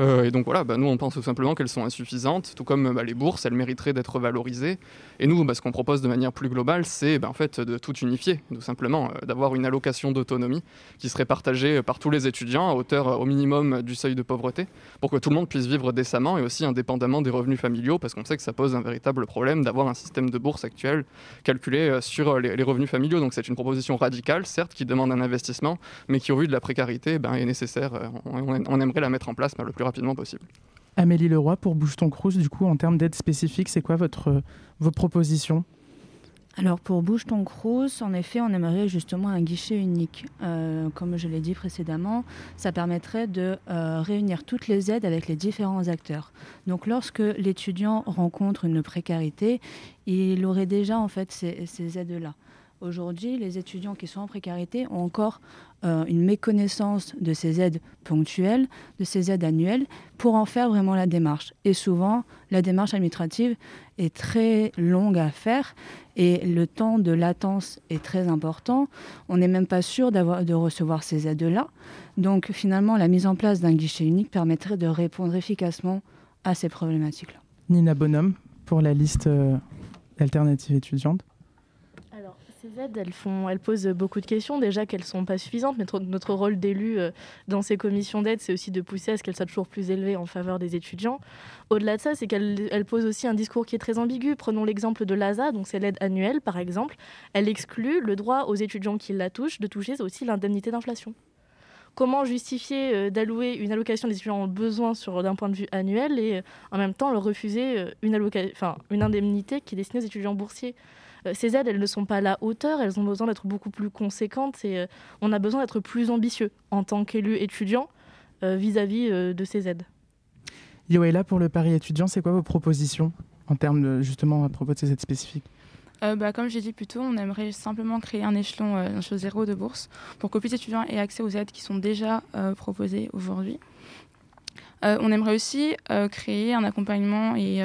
Euh, et donc voilà, bah, nous on pense tout simplement qu'elles sont insuffisantes, tout comme bah, les bourses, elles mériteraient d'être valorisées. Et nous, bah, ce qu'on propose de manière plus globale, c'est en fait de tout unifier, tout simplement, euh, d'avoir une allocation d'autonomie qui serait partagée par tous les étudiants à hauteur euh, au minimum du seuil de pauvreté, pour que tout le monde puisse vivre décemment et aussi indépendamment des revenus familiaux, parce qu'on sait que ça pose un véritable problème d'avoir un système de bourse actuel calculé sur les, revenus familiaux. Donc c'est une proposition radicale, certes, qui demande un investissement, mais qui au vu de la précarité ben, est nécessaire. On, aimerait la mettre en place le plus rapidement possible. Amélie Leroy, pour Bouge ton Crous, du coup, en termes d'aide spécifique, c'est quoi votre, vos propositions? Alors pour Bouge ton Crous, en effet, on aimerait justement un guichet unique. Euh, comme je l'ai dit précédemment, ça permettrait de euh, réunir toutes les aides avec les différents acteurs. Donc lorsque l'étudiant rencontre une précarité, il aurait déjà en fait ces aides-là. Aujourd'hui, les étudiants qui sont en précarité ont encore euh, une méconnaissance de ces aides ponctuelles, de ces aides annuelles, pour en faire vraiment la démarche. Et souvent, la démarche administrative est très longue à faire et le temps de latence est très important. On n'est même pas sûr de recevoir ces aides-là. Donc finalement, la mise en place d'un guichet unique permettrait de répondre efficacement à ces problématiques-là. Nina Bonhomme, pour la liste euh, d'alternatives étudiantes ces aides, elles, posent beaucoup de questions. Déjà qu'elles ne sont pas suffisantes, mais notre rôle d'élu euh, dans ces commissions d'aide, c'est aussi de pousser à ce qu'elles soient toujours plus élevées en faveur des étudiants. Au-delà de ça, c'est qu'elles posent aussi un discours qui est très ambigu. Prenons l'exemple de l'ASA, donc c'est l'aide annuelle par exemple. Elle exclut le droit aux étudiants qui la touchent de toucher aussi l'indemnité d'inflation comment justifier euh, d'allouer une allocation des étudiants en besoin sur d'un point de vue annuel et euh, en même temps leur refuser une, une indemnité qui est destinée aux étudiants boursiers? Ces aides, elles ne sont pas à la hauteur, elles ont besoin d'être beaucoup plus conséquentes et euh, on a besoin d'être plus ambitieux en tant qu'élu étudiant euh, vis-à-vis de ces aides. Yoéla, pour le Paris étudiant, c'est quoi vos propositions en termes de, justement à propos de ces aides spécifiques? Bah, comme j'ai dit plus tôt, on aimerait simplement créer un échelon, un échelon zéro de bourse pour que plus d'étudiants aient accès aux aides qui sont déjà proposées aujourd'hui. on aimerait aussi créer un accompagnement et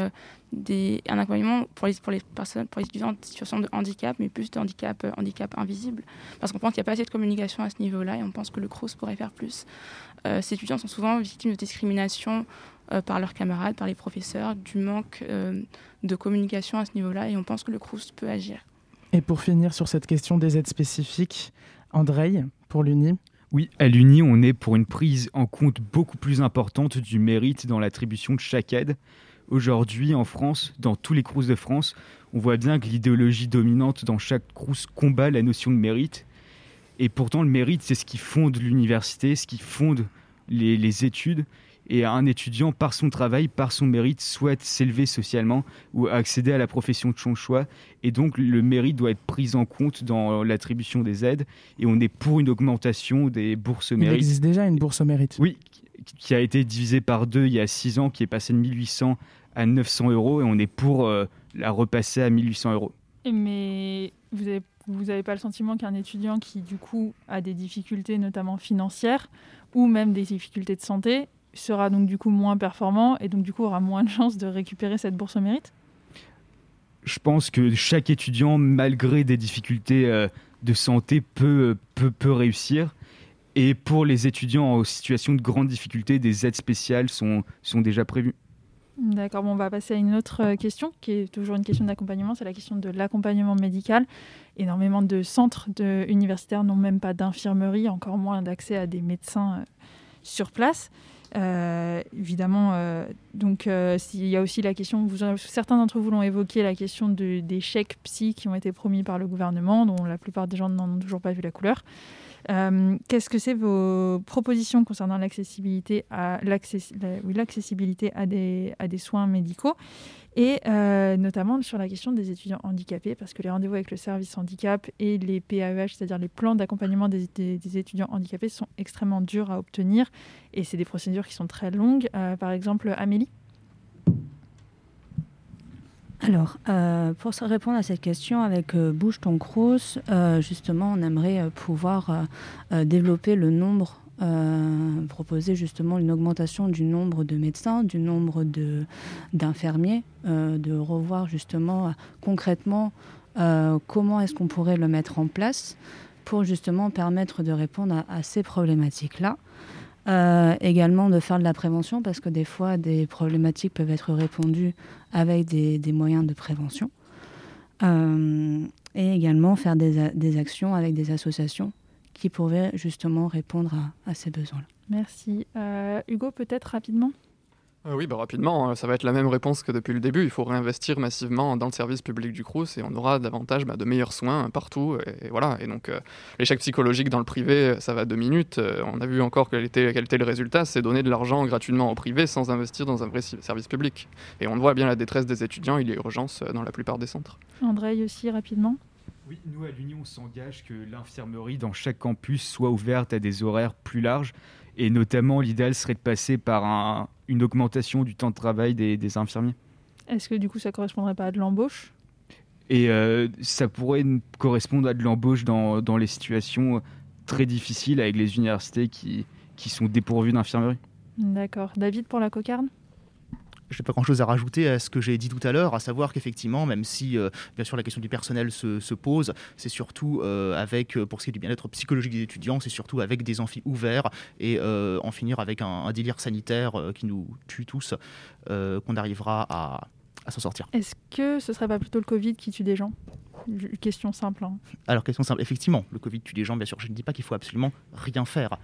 un accompagnement pour les, pour les personnes, pour les étudiants en situation de handicap, mais plus de handicap, euh, handicap invisible. Parce qu'on pense qu'il n'y a pas assez de communication à ce niveau-là et on pense que le CROSS pourrait faire plus. Euh, ces étudiants sont souvent victimes de discrimination euh, par leurs camarades, par les professeurs, du manque de communication à ce niveau-là et on pense que le CROSS peut agir. Et pour finir sur cette question des aides spécifiques, Andrei, pour l'UNI oui, à l'UNI, on est pour une prise en compte beaucoup plus importante du mérite dans l'attribution de chaque aide. Aujourd'hui, en France, dans tous les crous de France, on voit bien que l'idéologie dominante dans chaque crous combat la notion de mérite. Et pourtant, le mérite, c'est ce qui fonde l'université, ce qui fonde les, études. Et un étudiant, par son travail, par son mérite, souhaite s'élever socialement ou accéder à la profession de son choix. Et donc, le mérite doit être pris en compte dans l'attribution des aides. Et on est pour une augmentation des bourses mérite. Il existe déjà une bourse mérite. Oui, qui a été divisé par deux il y a six ans, qui est passé de 1800 à 900 euros, et on est pour euh, la repasser à 1800 euros. Mais vous n'avez vous avez pas le sentiment qu'un étudiant qui, du coup, a des difficultés, notamment financières, ou même des difficultés de santé, sera donc du coup moins performant et donc du coup aura moins de chances de récupérer cette bourse au mérite? Je pense que chaque étudiant, malgré des difficultés euh, de santé, peut, peut, peut réussir. Et pour les étudiants en situation de grande difficulté, des aides spéciales sont, sont déjà prévues. D'accord, bon, on va passer à une autre euh, question qui est toujours une question d'accompagnement, c'est la question de l'accompagnement médical. Énormément de centres universitaires n'ont même pas d'infirmerie, encore moins d'accès à des médecins euh, sur place. évidemment, donc il y a aussi la question, certains d'entre vous l'ont évoqué, la question des chèques psy qui ont été promis par le gouvernement, dont la plupart des gens n'en ont toujours pas vu la couleur. Qu'est-ce que c'est vos propositions concernant l'accessibilité à, des, à des soins médicaux et euh, notamment sur la question des étudiants handicapés, parce que les rendez-vous avec le service handicap et les PAEH, c'est-à-dire les plans d'accompagnement des, étudiants handicapés, sont extrêmement durs à obtenir, et c'est des procédures qui sont très longues. Euh, par exemple, Amélie? Alors, euh, pour répondre à cette question avec Bouge ton Crous, justement, on aimerait pouvoir développer le nombre euh, proposer justement une augmentation du nombre de médecins, du nombre d'infirmiers, euh, de revoir justement euh, concrètement comment est-ce qu'on pourrait le mettre en place pour justement permettre de répondre à, ces problématiques-là. Également de faire de la prévention parce que des fois des problématiques peuvent être répondues avec des, moyens de prévention. et également faire des, actions avec des associations qui pourrait justement répondre à, ces besoins-là. Merci. Euh, Hugo, peut-être rapidement? euh, oui, bah rapidement, hein, ça va être la même réponse que depuis le début. Il faut réinvestir massivement dans le service public du Crous et on aura davantage bah, de meilleurs soins partout. Et, voilà. Et donc, euh, l'échec psychologique dans le privé, ça va deux minutes. on a vu encore quel était, quel était le résultat c'est donner de l'argent gratuitement au privé sans investir dans un vrai service public. Et on voit bien la détresse des étudiants. Il y a urgence dans la plupart des centres. André, aussi, rapidement oui, nous à l'Union, on s'engage que l'infirmerie dans chaque campus soit ouverte à des horaires plus larges. Et notamment, l'idéal serait de passer par une augmentation du temps de travail des, infirmiers. Est-ce que du coup, ça correspondrait pas à de l'embauche? Et euh, ça pourrait correspondre à de l'embauche dans, les situations très difficiles avec les universités qui, qui sont dépourvues d'infirmerie. D'accord. David, pour la cocarde? Je n'ai pas grand-chose à rajouter à ce que j'ai dit tout à l'heure, à savoir qu'effectivement, même si euh, bien sûr la question du personnel se, pose, c'est surtout euh, avec, euh, pour ce qui est du bien-être psychologique des étudiants, c'est surtout avec des amphis ouverts et en finir avec un, délire sanitaire qui nous tue tous, qu'on arrivera à, s'en sortir. Est-ce que ce serait pas plutôt le Covid qui tue des gens? Question simple. Hein. Alors, question simple, effectivement, le Covid tue des gens, bien sûr. Je ne dis pas qu'il faut absolument rien faire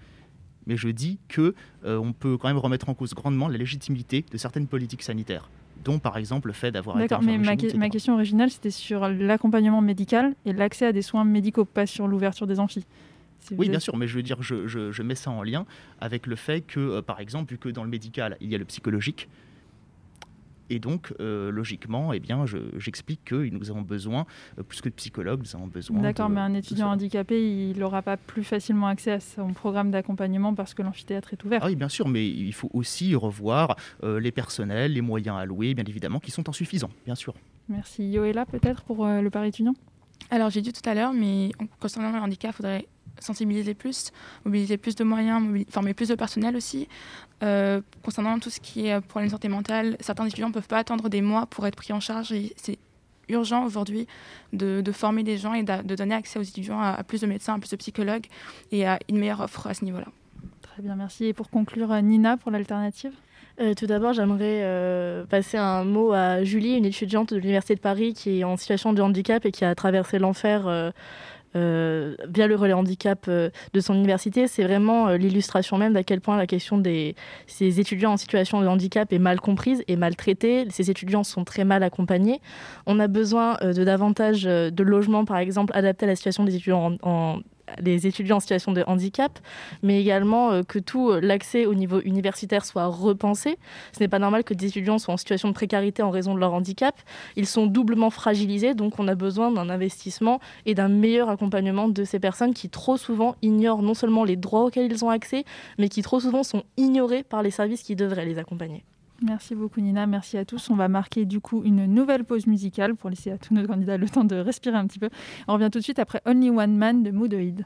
mais je dis que euh, on peut quand même remettre en cause grandement la légitimité de certaines politiques sanitaires dont par exemple le fait d'avoir été D'accord, mais ma, ma, question originale c'était sur l'accompagnement médical et l'accès à des soins médicaux, pas sur l'ouverture des amphis. oui, bien sûr, mais je veux dire, je, je, mets ça en lien avec le fait que, euh, par exemple, vu que dans le médical, il y a le psychologique, et donc, euh, logiquement, eh bien, j'explique que nous avons besoin, euh, plus que de psychologues, nous avons besoin. D'accord, mais un étudiant handicapé, il n'aura pas plus facilement accès à son programme d'accompagnement parce que l'amphithéâtre est ouvert. Ah oui, bien sûr, mais il faut aussi revoir euh, les personnels, les moyens alloués, bien évidemment, qui sont insuffisants, bien sûr. Merci. Yoéla, peut-être pour le Paris étudiant? Alors, j'ai dit tout à l'heure, mais concernant le handicap, il faudrait sensibiliser plus, mobiliser plus de moyens, former plus de personnel aussi. Euh, concernant tout ce qui est pour la santé mentale, certains étudiants ne peuvent pas attendre des mois pour être pris en charge et c'est urgent aujourd'hui de, former des gens et de, donner accès aux étudiants à, plus de médecins, à plus de psychologues et à une meilleure offre à ce niveau-là. Très bien, merci. Et pour conclure, Nina, pour l'alternative? Euh, tout d'abord, j'aimerais euh, passer un mot à Julie, une étudiante de l'Université de Paris qui est en situation de handicap et qui a traversé l'enfer euh, via le relais handicap de son université, c'est vraiment l'illustration même d'à quel point la question des ces étudiants en situation de handicap est mal comprise et mal traitée. Ces étudiants sont très mal accompagnés. On a besoin de davantage de logements, par exemple, adaptés à la situation des étudiants en les étudiants en situation de handicap, mais également euh, que tout euh, l'accès au niveau universitaire soit repensé. Ce n'est pas normal que des étudiants soient en situation de précarité en raison de leur handicap. Ils sont doublement fragilisés, donc on a besoin d'un investissement et d'un meilleur accompagnement de ces personnes qui trop souvent ignorent non seulement les droits auxquels ils ont accès, mais qui trop souvent sont ignorés par les services qui devraient les accompagner. Merci beaucoup Nina, merci à tous. On va marquer du coup une nouvelle pause musicale pour laisser à tous nos candidats le temps de respirer un petit peu. On revient tout de suite après Only One Man de Moodoid.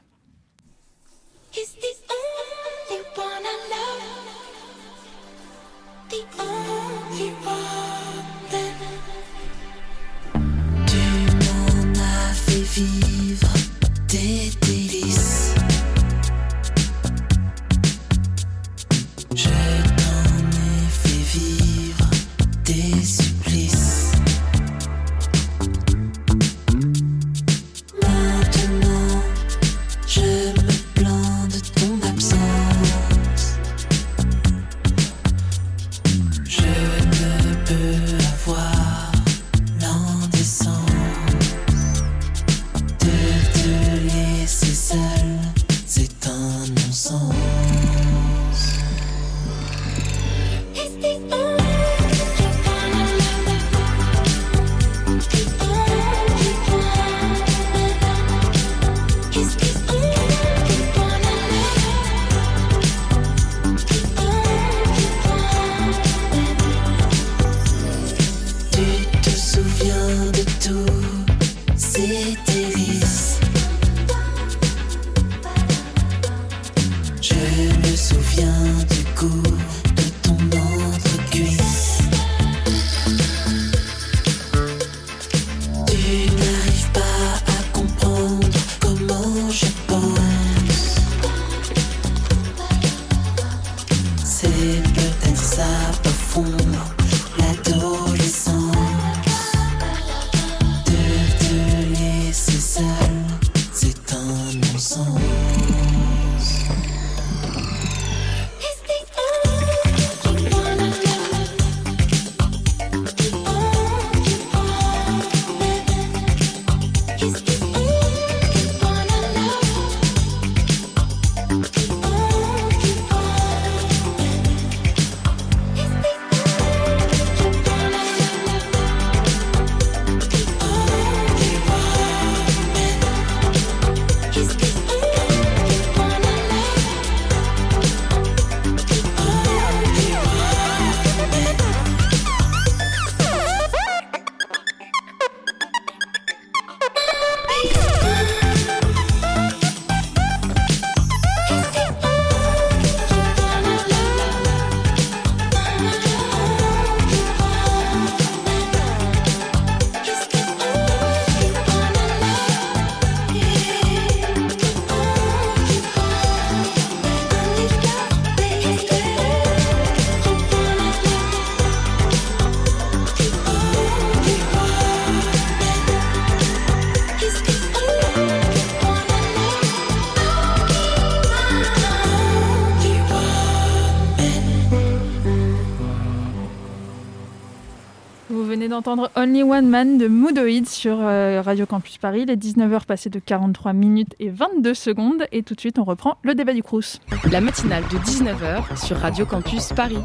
D'entendre Only One Man de Moodoid sur euh, Radio Campus Paris. Il est 19h passé de 43 minutes et 22 secondes. Et tout de suite, on reprend le débat du Crous. La matinale de 19h sur Radio Campus Paris.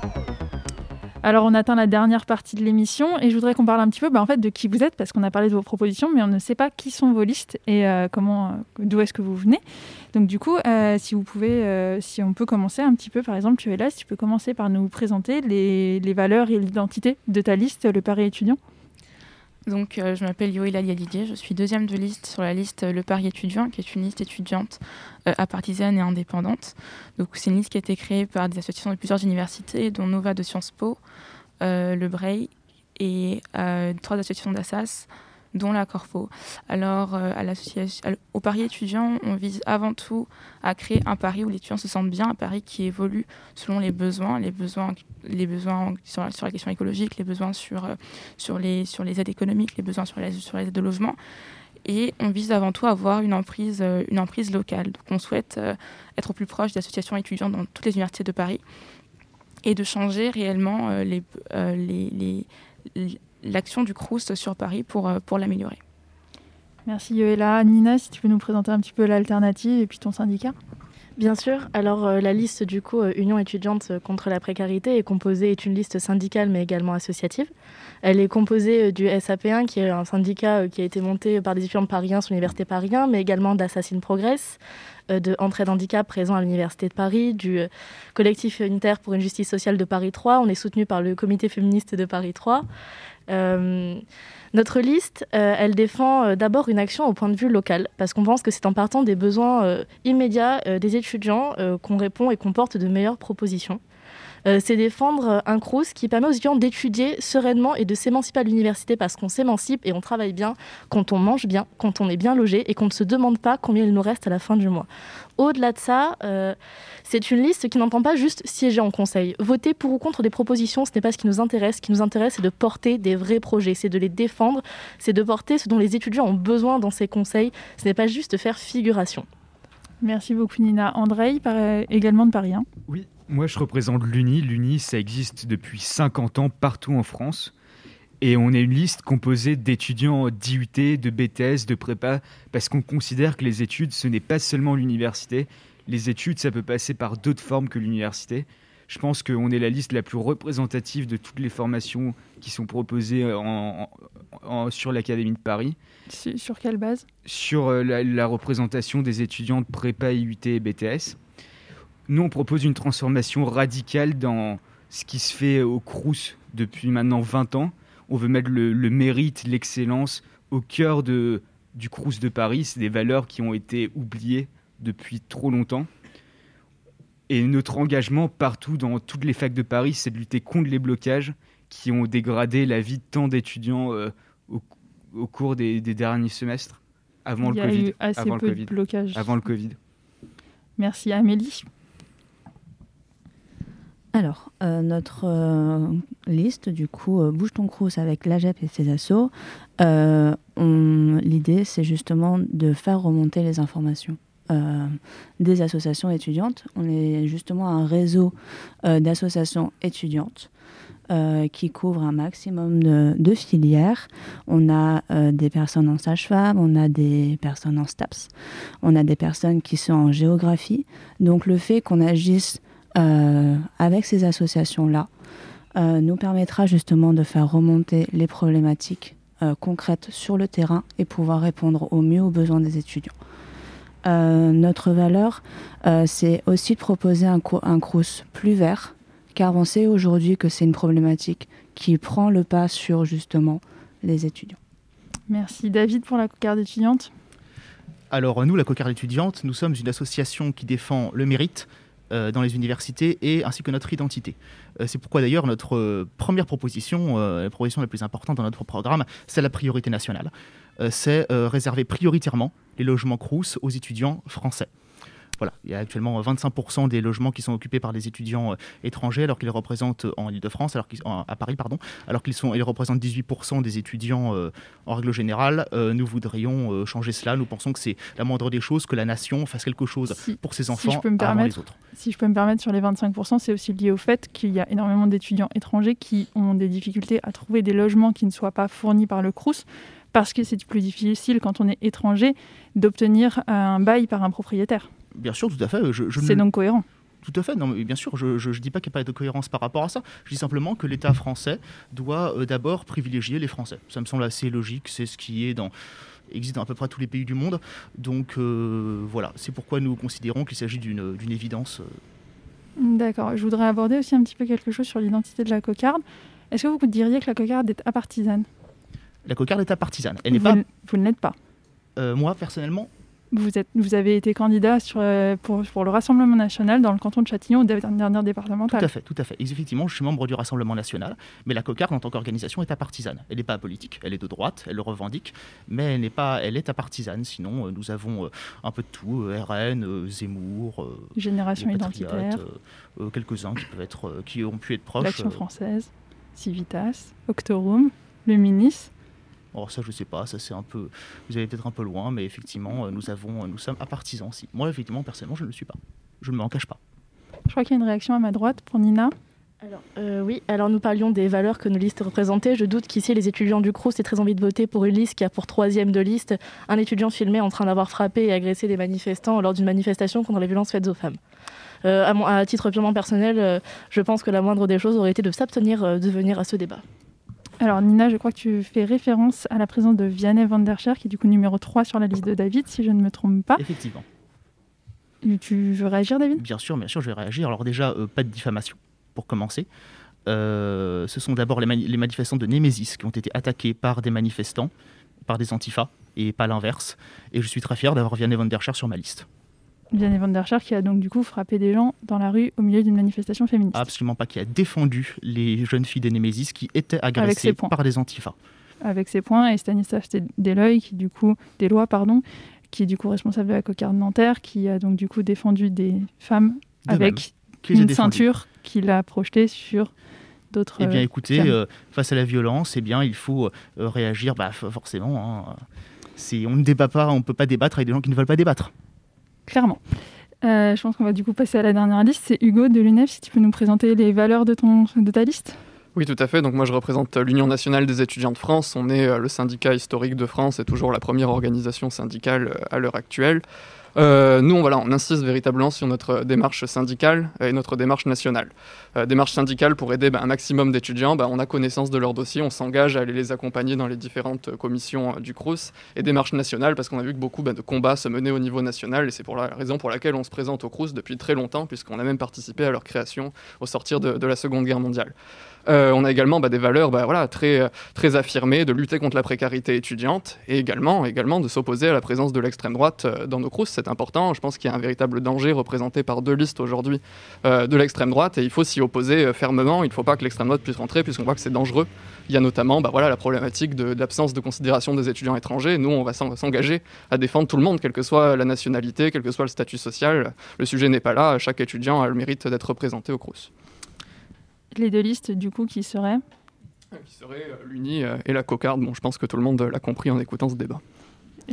Alors, on atteint la dernière partie de l'émission et je voudrais qu'on parle un petit peu bah, en fait, de qui vous êtes parce qu'on a parlé de vos propositions, mais on ne sait pas qui sont vos listes et euh, comment, euh, d'où est-ce que vous venez. Donc, du coup, euh, si vous pouvez, si on peut commencer un petit peu, par exemple, tu es là, si tu peux commencer par nous présenter les, les valeurs et l'identité de ta liste, le Paris étudiant. Donc, euh, je m'appelle Yoéla Didier, je suis deuxième de liste sur la liste euh, Le Paris étudiant, qui est une liste étudiante euh, apartisane et indépendante. Donc, c'est une liste qui a été créée par des associations de plusieurs universités, dont Nova de Sciences Po, euh, le Breil et trois associations d'Assas, dont la Corfo. Alors, euh, à au Paris étudiant, on vise avant tout à créer un Paris où les étudiants se sentent bien, un Paris qui évolue selon les besoins, les besoins, les besoins sur, la, question écologique, les besoins sur, euh, sur, les, sur les aides économiques, les besoins sur les, sur les aides de logement. Et on vise avant tout à avoir une emprise, euh, une emprise locale. Donc on souhaite être au plus proche des associations étudiantes dans toutes les universités de Paris et de changer réellement les, les- les- l'action du Crous sur Paris pour, euh, pour l'améliorer. Merci Yoéla. Nina, si tu peux nous présenter un petit peu l'alternative et puis ton syndicat. Bien sûr. Alors, euh, la liste du coup euh, Union étudiante contre la précarité est composée, est une liste syndicale mais également associative. Elle est composée euh, du SAP1, qui est un syndicat euh, qui a été monté par des étudiants de Paris 1 sur l'Université Paris 1, mais également d'Assassin Progress, euh, de Entraide Handicap présent à l'Université de Paris, du euh, collectif unitaire pour une justice sociale de Paris 3. On est soutenu par le comité féministe de Paris 3. Euh, notre liste, euh, elle défend euh, d'abord une action au point de vue local, parce qu'on pense que c'est en partant des besoins immédiats des étudiants qu'on répond et qu'on porte de meilleures propositions. Euh, c'est défendre euh, un CRUS qui permet aux étudiants d'étudier sereinement et de s'émanciper à l'université parce qu'on s'émancipe et on travaille bien quand on mange bien, quand on est bien logé et qu'on ne se demande pas combien il nous reste à la fin du mois. Au-delà de ça, euh, c'est une liste qui n'entend pas juste siéger en conseil. Voter pour ou contre des propositions, ce n'est pas ce qui nous intéresse. Ce qui nous intéresse, c'est de porter des vrais projets, c'est de les défendre, c'est de porter ce dont les étudiants ont besoin dans ces conseils. Ce n'est pas juste faire figuration. Merci beaucoup Nina. Andrei, euh, également de Paris 1. Oui, moi je représente l'UNI. L'UNI, ça existe depuis 50 ans partout en France. Et on est une liste composée d'étudiants d'IUT, de BTS, de prépa, parce qu'on considère que les études, ce n'est pas seulement l'université. Les études, ça peut passer par d'autres formes que l'université. Je pense qu'on est la liste la plus représentative de toutes les formations qui sont proposées en- en- sur l'Académie de Paris. Sur, quelle base? Sur euh, la, la représentation des étudiants de prépa, IUT et BTS. Nous, on propose une transformation radicale dans ce qui se fait au Crous depuis maintenant 20 ans. On veut mettre le, le mérite, l'excellence au cœur de, du Crous de Paris. C'est des valeurs qui ont été oubliées depuis trop longtemps. Et notre engagement partout dans toutes les facs de Paris, c'est de lutter contre les blocages qui ont dégradé la vie de tant d'étudiants euh, au, au cours des, des derniers semestres, avant Il y le a Covid. eu assez avant le peu Covid. de blocages. Avant le Covid. Merci Amélie. Alors, euh, notre euh, liste, du coup, euh, Bouge ton Crous avec l'AGEP et ses assos, euh, l'idée, c'est justement de faire remonter les informations euh, des associations étudiantes. On est justement un réseau euh, d'associations étudiantes euh, qui couvre un maximum de, filières. On a des personnes en sage-femme, on a des personnes en STAPS, on a des personnes qui sont en géographie. Donc, le fait qu'on agisse avec ces associations-là nous permettra justement de faire remonter les problématiques concrètes sur le terrain et pouvoir répondre au mieux aux besoins des étudiants. Euh, notre valeur, euh, c'est aussi de proposer un, un CRUS plus vert, car on sait aujourd'hui que c'est une problématique qui prend le pas sur justement les étudiants. Merci David pour la cocarde étudiante. Alors nous, la Cocarde étudiante, nous sommes une association qui défend le mérite euh, dans les universités et ainsi que notre identité. Euh, c'est pourquoi d'ailleurs notre euh, première proposition, la proposition la plus importante dans notre programme, c'est la priorité nationale. C'est réserver prioritairement les logements Crous aux étudiants français. Voilà, il y a actuellement 25% des logements qui sont occupés par des étudiants euh, étrangers, alors qu'ils représentent euh, en Ile-de-France, alors qu'ils à Paris, pardon, alors qu'ils sont, ils représentent 18% des étudiants euh, en règle générale. Euh, nous voudrions euh, changer cela. Nous pensons que c'est la moindre des choses que la nation fasse quelque chose Si- pour ses si enfants je peux me avant permettre, les autres. Si je peux me permettre, sur les 25%, c'est aussi lié au fait qu'il y a énormément d'étudiants étrangers qui ont des difficultés à trouver des logements qui ne soient pas fournis par le CRUS, parce que c'est plus difficile quand on est étranger d'obtenir un bail par un propriétaire. Bien sûr, tout à fait. Je, je C'est donc cohérent. Tout à fait, non, mais bien sûr, je ne dis pas qu'il n'y a pas de cohérence par rapport à ça. Je dis simplement que l'État français doit euh, d'abord privilégier les Français. Ça me semble assez logique, c'est ce qui est dans, existe dans à peu près tous les pays du monde. Donc euh, voilà, c'est pourquoi nous considérons qu'il s'agit d'une évidence. euh. D'accord. Je voudrais aborder aussi un petit peu quelque chose sur l'identité de la cocarde. Est-ce que vous diriez que la cocarde est apartisane? La cocarde est à partisane. Elle n'est pas, vous ne l'êtes pas? euh, moi personnellement, Vous, êtes, vous avez été candidat sur, euh, pour, pour le Rassemblement national dans le canton de Châtillon aux dernières tout à fait, tout à fait. Effectivement, je suis membre du Rassemblement national, mais la cocarde en tant qu'organisation est apartisane. Elle n'est pas politique, elle est de droite, elle le revendique, mais elle n'est pas, elle est apartisane. Sinon, euh, nous avons euh, un peu de tout RN, Zemmour. Génération identitaire, quelques-uns qui peuvent être, qui ont pu être proches. l'Action française, Civitas, Octorum, le Minis. Oh, ça, je sais pas, ça c'est un peu, vous allez peut-être un peu loin, mais effectivement, euh, nous avons, euh, nous sommes apartisans. Si. Moi, effectivement, personnellement, je ne le suis pas. Je ne m'en cache pas. Je crois qu'il y a une réaction à ma droite pour Nina. Alors, euh, oui, alors nous parlions des valeurs que nos listes représentaient. Je doute qu'ici, les étudiants du CRUS aient très envie de voter pour une liste qui a pour troisième de liste un étudiant filmé en train d'avoir frappé et agressé des manifestants lors d'une manifestation contre les violences faites aux femmes. Euh, à, mon- à titre purement personnel, euh, je pense que la moindre des choses aurait été de s'abstenir euh, de venir à ce débat. Alors Nina, je crois que tu fais référence à la présence de Vianney van der Scher, qui est du coup numéro 3 sur la liste de David, si je ne me trompe pas. Effectivement. Tu veux réagir, David? Bien sûr, bien sûr, je vais réagir. Alors déjà, euh, pas de diffamation, pour commencer. Euh, ce sont d'abord les, mani- les manifestants de Némésis qui ont été attaqués par des manifestants, par des antifas, et pas l'inverse. Et je suis très fier d'avoir Vianney van der Scher sur ma liste. Vianney van der Scher qui a donc du coup frappé des gens dans la rue au milieu d'une manifestation féministe. Absolument pas, qui a défendu les jeunes filles de Némésis qui étaient agressées par des antifas. avec ses points et Stanislas Deloy qui du coup Deslois pardon qui est du coup responsable de la cocarde Nanterre qui a donc du coup défendu des femmes De avec même, une ceinture qu'il a projetée sur d'autres Eh bien, écoutez, euh, face à la violence, eh bien, il faut euh, réagir. Bah, forcément, hein, on ne débat pas, on ne peut pas débattre avec des gens qui ne veulent pas débattre. Clairement. Euh, je pense qu'on va du coup passer à la dernière liste. C'est Hugo de l'UNEF. Si tu peux nous présenter les valeurs de, de ta liste Oui, tout à fait. Donc moi, je représente l'Union nationale des étudiants de France. On est euh, le syndicat historique de France et toujours la première organisation syndicale euh, à l'heure actuelle. Euh, nous, on, insiste véritablement sur notre démarche syndicale et notre démarche nationale. Euh, démarche syndicale pour aider bah, un maximum d'étudiants, bah, on a connaissance de leur dossier, on s'engage à aller les accompagner dans les différentes commissions euh, du CRUS, et démarche nationale parce qu'on a vu que beaucoup bah, de combats se menaient au niveau national, et c'est pour la raison pour laquelle on se présente au CRUS depuis très longtemps, puisqu'on a même participé à leur création au sortir de la Seconde Guerre mondiale. Euh, on a également bah, des valeurs bah, très, euh, très affirmées de lutter contre la précarité étudiante et également, également de s'opposer à la présence de l'extrême droite euh, dans nos crous. C'est important. Je pense qu'il y a un véritable danger représenté par deux listes aujourd'hui de l'extrême droite et il faut s'y opposer fermement. Il ne faut pas que l'extrême droite puisse rentrer puisqu'on voit que c'est dangereux. Il y a notamment bah, la problématique de, l'absence de considération des étudiants étrangers. Nous, on va s'engager à défendre tout le monde, quelle que soit la nationalité, quel que soit le statut social. Le sujet n'est pas là. Chaque étudiant a le mérite d'être représenté au CRUS les deux listes, du coup, qui seraient Qui seraient euh, l'UNI euh, et la cocarde. Bon, je pense que tout le monde l'a compris en écoutant ce débat.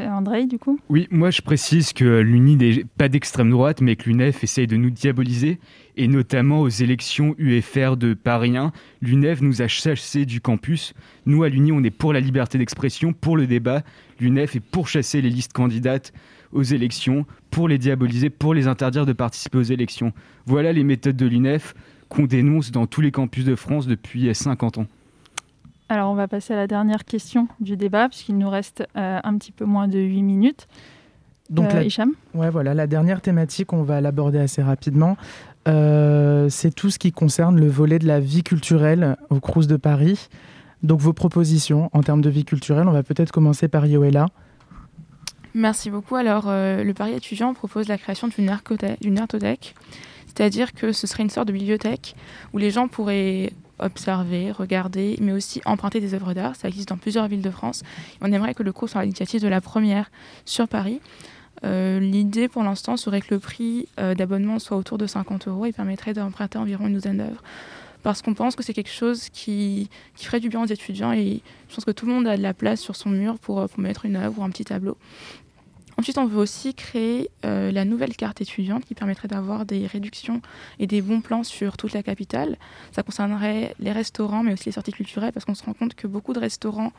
André, du coup Oui, moi je précise que l'UNI n'est pas d'extrême droite, mais que l'UNEF essaye de nous diaboliser, et notamment aux élections UFR de Paris 1. L'UNEF nous a chassés du campus. Nous, à l'UNI, on est pour la liberté d'expression, pour le débat. L'UNEF est pour chasser les listes candidates aux élections, pour les diaboliser, pour les interdire de participer aux élections. Voilà les méthodes de l'UNEF qu'on dénonce dans tous les campus de France depuis 50 ans. Alors on va passer à la dernière question du débat, puisqu'il nous reste euh, un petit peu moins de 8 minutes. Donc, euh, Hicham Ouais, voilà, la dernière thématique, on va l'aborder assez rapidement. Euh, c'est tout ce qui concerne le volet de la vie culturelle au Crous de Paris. Donc vos propositions en termes de vie culturelle, on va peut-être commencer par Yoella. Merci beaucoup. Alors, le Paris étudiant propose la création d'une artothèque c'est-à-dire que ce serait une sorte de bibliothèque où les gens pourraient observer, regarder, mais aussi emprunter des œuvres d'art. Ça existe dans plusieurs villes de France. On aimerait que le cours soit l'initiative de la première sur Paris. Euh, l'idée pour l'instant serait que le prix euh, d'abonnement soit autour de 50 euros et permettrait d'emprunter environ une douzaine d'œuvres. Parce qu'on pense que c'est quelque chose qui, qui, ferait du bien aux étudiants et je pense que tout le monde a de la place sur son mur pour, pour mettre une œuvre ou un petit tableau. Ensuite, on veut aussi créer euh, la nouvelle carte étudiante qui permettrait d'avoir des réductions et des bons plans sur toute la capitale. Ça concernerait les restaurants, mais aussi les sorties culturelles, parce qu'on se rend compte que beaucoup de restaurants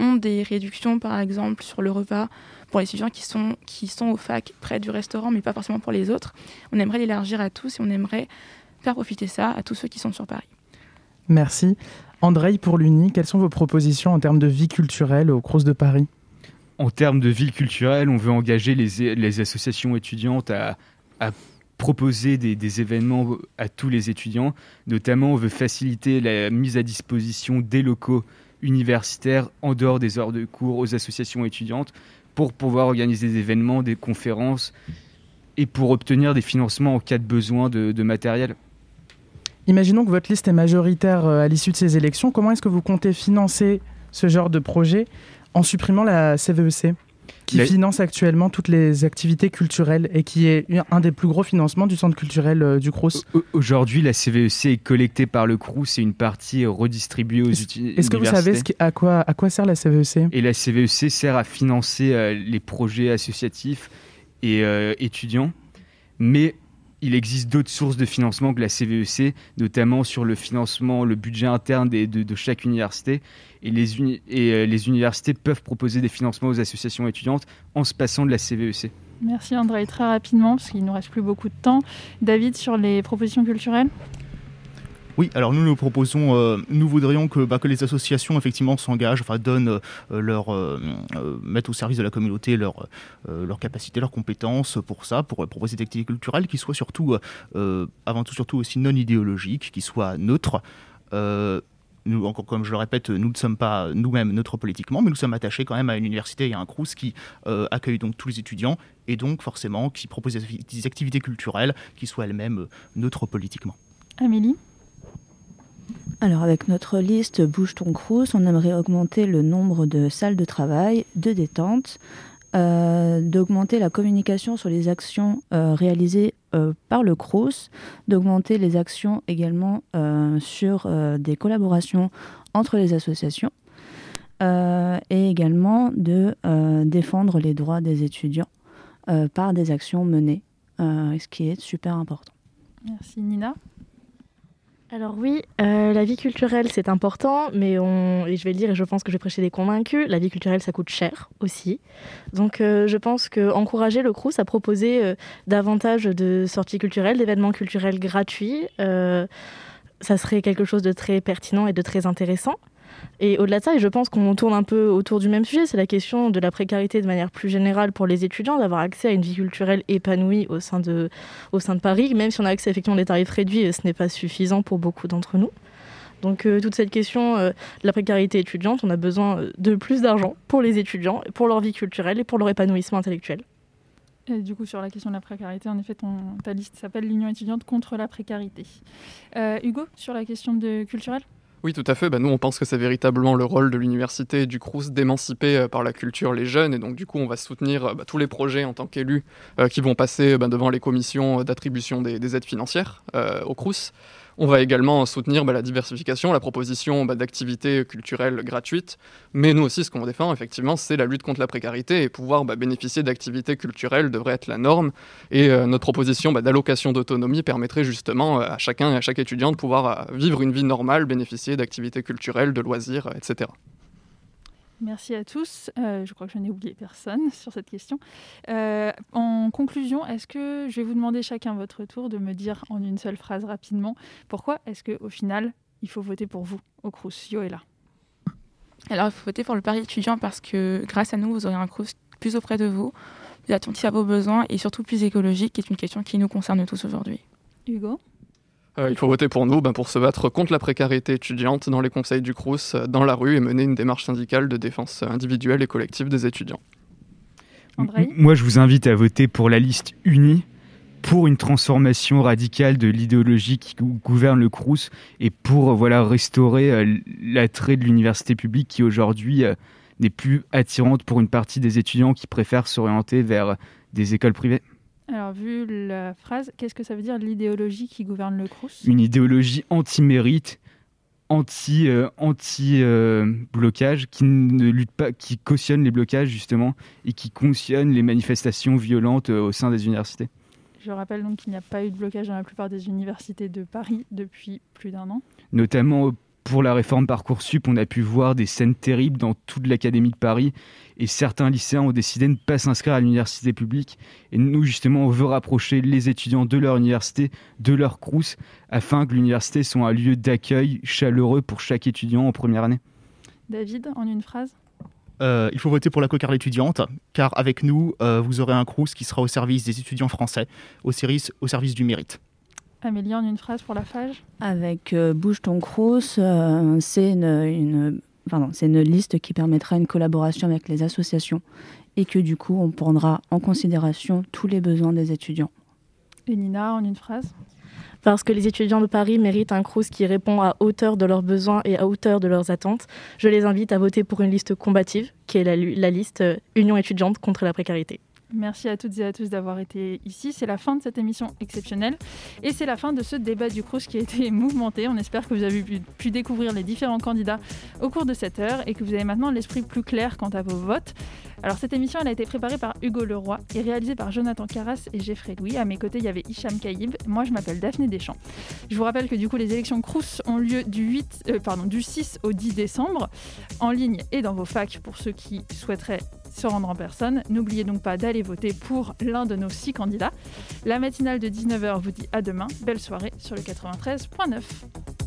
ont des réductions, par exemple, sur le repas pour les étudiants qui sont, au fac près du restaurant, mais pas forcément pour les autres. On aimerait l'élargir à tous et on aimerait faire profiter ça à tous ceux qui sont sur Paris. Merci. André, pour l'UNI, quelles sont vos propositions en termes de vie culturelle au Crous de Paris? En termes de ville culturelle, on veut engager les, associations étudiantes à, proposer des, événements à tous les étudiants. Notamment, on veut faciliter la mise à disposition des locaux universitaires en dehors des heures de cours aux associations étudiantes pour pouvoir organiser des événements, des conférences et pour obtenir des financements en cas de besoin de matériel. Imaginons que votre liste est majoritaire euh, à l'issue de ces élections. Comment est-ce que vous comptez financer ce genre de projet en supprimant la CVEC e qui finance actuellement toutes les activités culturelles et qui est un des plus gros financements du centre culturel euh, du Crous. Aujourd'hui, la CVEC e est collectée par le Crous et une partie redistribuée aux universités. Est-ce que vous savez à, quoi, à quoi sert la CVEC e Et la CVEC sert à financer euh, les projets associatifs et euh, étudiants, mais il existe d'autres sources de financement que la CVEC, notamment sur le financement, le budget interne de, de, chaque université. Et les, et euh, les universités peuvent proposer des financements aux associations étudiantes en se passant de la CVEC. Merci André. Très rapidement, parce qu'il ne nous reste plus beaucoup de temps. David, sur les propositions culturelles? Oui, alors nous nous proposons, euh, nous voudrions que, bah, que les associations effectivement s'engagent, enfin donnent euh, leur, euh, mettent au service de la communauté leur, leur capacité, leurs compétences pour ça, pour proposer des activités culturelles qui soient surtout, avant tout surtout aussi non idéologiques, qui soient neutres. Nous, encore comme je le répète, nous ne sommes pas nous-mêmes neutres politiquement, mais nous sommes attachés quand même à une université et à un CRUS qui accueille donc tous les étudiants et donc forcément qui propose des activités culturelles qui soient elles-mêmes neutres politiquement. Amélie? Alors avec notre liste Bouge ton Crous, on aimerait augmenter le nombre de salles de travail, de détente, euh, d'augmenter la communication sur les actions euh, réalisées euh, par le Crous, d'augmenter les actions également sur des collaborations entre les associations et également de défendre les droits des étudiants par des actions menées, ce qui est super important. Merci Nina. Alors oui, euh, la vie culturelle c'est important, mais on, et je vais le dire et je pense que je vais prêcher des convaincus, la vie culturelle ça coûte cher aussi. Donc euh, je pense qu'encourager le CRUS à proposer euh, davantage de sorties culturelles, d'événements culturels gratuits, ça serait quelque chose de très pertinent et de très intéressant. Et au-delà de ça, et je pense qu'on tourne un peu autour du même sujet, c'est la question de la précarité de manière plus générale pour les étudiants, d'avoir accès à une vie culturelle épanouie au sein de, au sein de Paris, même si on a accès effectivement à des tarifs réduits, ce n'est pas suffisant pour beaucoup d'entre nous. Donc euh, toute cette question euh, de la précarité étudiante, on a besoin euh, de plus d'argent pour les étudiants, pour leur vie culturelle et pour leur épanouissement intellectuel. Et du coup, sur la question de la précarité, en effet, ta liste s'appelle l'Union étudiante contre la précarité. Hugo, sur la question de culturelle? Oui, tout à fait. Bah, nous, on pense que c'est véritablement le rôle de l'université et du CRUS d'émanciper euh, par la culture les jeunes. Et donc, du coup, on va soutenir euh, bah, tous les projets en tant qu'élus euh, qui vont passer bah, devant les commissions d'attribution des, des, aides financières au CRUS. On va également soutenir bah, la diversification, la proposition bah, d'activités culturelles gratuites. Mais nous aussi, ce qu'on défend, effectivement, c'est la lutte contre la précarité et pouvoir bah, bénéficier d'activités culturelles devrait être la norme. Et euh, notre proposition d'allocation d'autonomie permettrait justement euh, à chacun et à chaque étudiant de pouvoir euh, vivre une vie normale, bénéficier d'activités culturelles, de loisirs, etc. Merci à tous. Euh, je crois que je n'ai oublié personne <laughs> sur cette question. Euh, en conclusion, est-ce que je vais vous demander chacun votre tour de me dire en une seule phrase rapidement pourquoi est-ce qu'au final, il faut voter pour vous au Crous Yoela Alors, il faut voter pour le pari étudiant parce que grâce à nous, vous aurez un Crous plus auprès de vous, plus attentif à vos besoins et surtout plus écologique, qui est une question qui nous concerne tous aujourd'hui. Hugo? Euh, il faut voter pour nous ben, pour se battre contre la précarité étudiante dans les conseils du CRUS, euh, dans la rue et mener une démarche syndicale de défense individuelle et collective des étudiants. Moi, je vous invite à voter pour la liste unie pour une transformation radicale de l'idéologie qui gouverne le CRUS et pour euh, voilà, restaurer l'attrait de l'université publique qui aujourd'hui n'est plus attirante pour une partie des étudiants qui préfèrent s'orienter vers des écoles privées. Alors, vu la phrase, qu'est-ce que ça veut dire l'idéologie qui gouverne le Crous? Une idéologie anti-mérite, anti, euh, anti euh, blocage, qui ne lutte pas, qui cautionne les blocages justement et qui cautionne les manifestations violentes euh, au sein des universités. Je rappelle donc qu'il n'y a pas eu de blocage dans la plupart des universités de Paris depuis plus d'un an. Notamment pour la réforme Parcoursup, on a pu voir des scènes terribles dans toute l'Académie de Paris et certains lycéens ont décidé de ne pas s'inscrire à l'université publique. Et nous, justement, on veut rapprocher les étudiants de leur université, de leur crous, afin que l'université soit un lieu d'accueil chaleureux pour chaque étudiant en première année. David, en une phrase euh, il faut voter pour la cocarde étudiante, car avec nous, euh, vous aurez un crous qui sera au service des étudiants français, au service, au service du mérite. Amélie, en une phrase pour la FAGE Avec euh, Bouge ton Crous, euh, c'est une, une liste qui permettra une collaboration avec les associations et que du coup, on prendra en considération tous les besoins des étudiants. Et Nina, en une phrase parce que les étudiants de Paris méritent un CRUS qui répond à hauteur de leurs besoins et à hauteur de leurs attentes. Je les invite à voter pour une liste combative, qui est la, la liste euh, Union étudiante contre la précarité. Merci à toutes et à tous d'avoir été ici. C'est la fin de cette émission exceptionnelle et c'est la fin de ce débat du Crous qui a été <laughs> mouvementé. On espère que vous avez pu, découvrir les différents candidats au cours de cette heure et que vous avez maintenant l'esprit plus clair quant à vos votes. Alors cette émission a été préparée par Hugo Leroy et réalisée par Jonathan Carras et Jeffrey Louis. À mes côtés il y avait Hicham Kaïb. Moi je m'appelle Daphné Deschamps. Je vous rappelle que du coup les élections Crous ont lieu du, 8, euh, du 6 au 10 décembre en ligne et dans vos facs pour ceux qui souhaiteraient se rendre en personne. N'oubliez donc pas d'aller voter pour l'un de nos six candidats. La matinale de 19h vous dit à demain. Belle soirée sur le 93.9.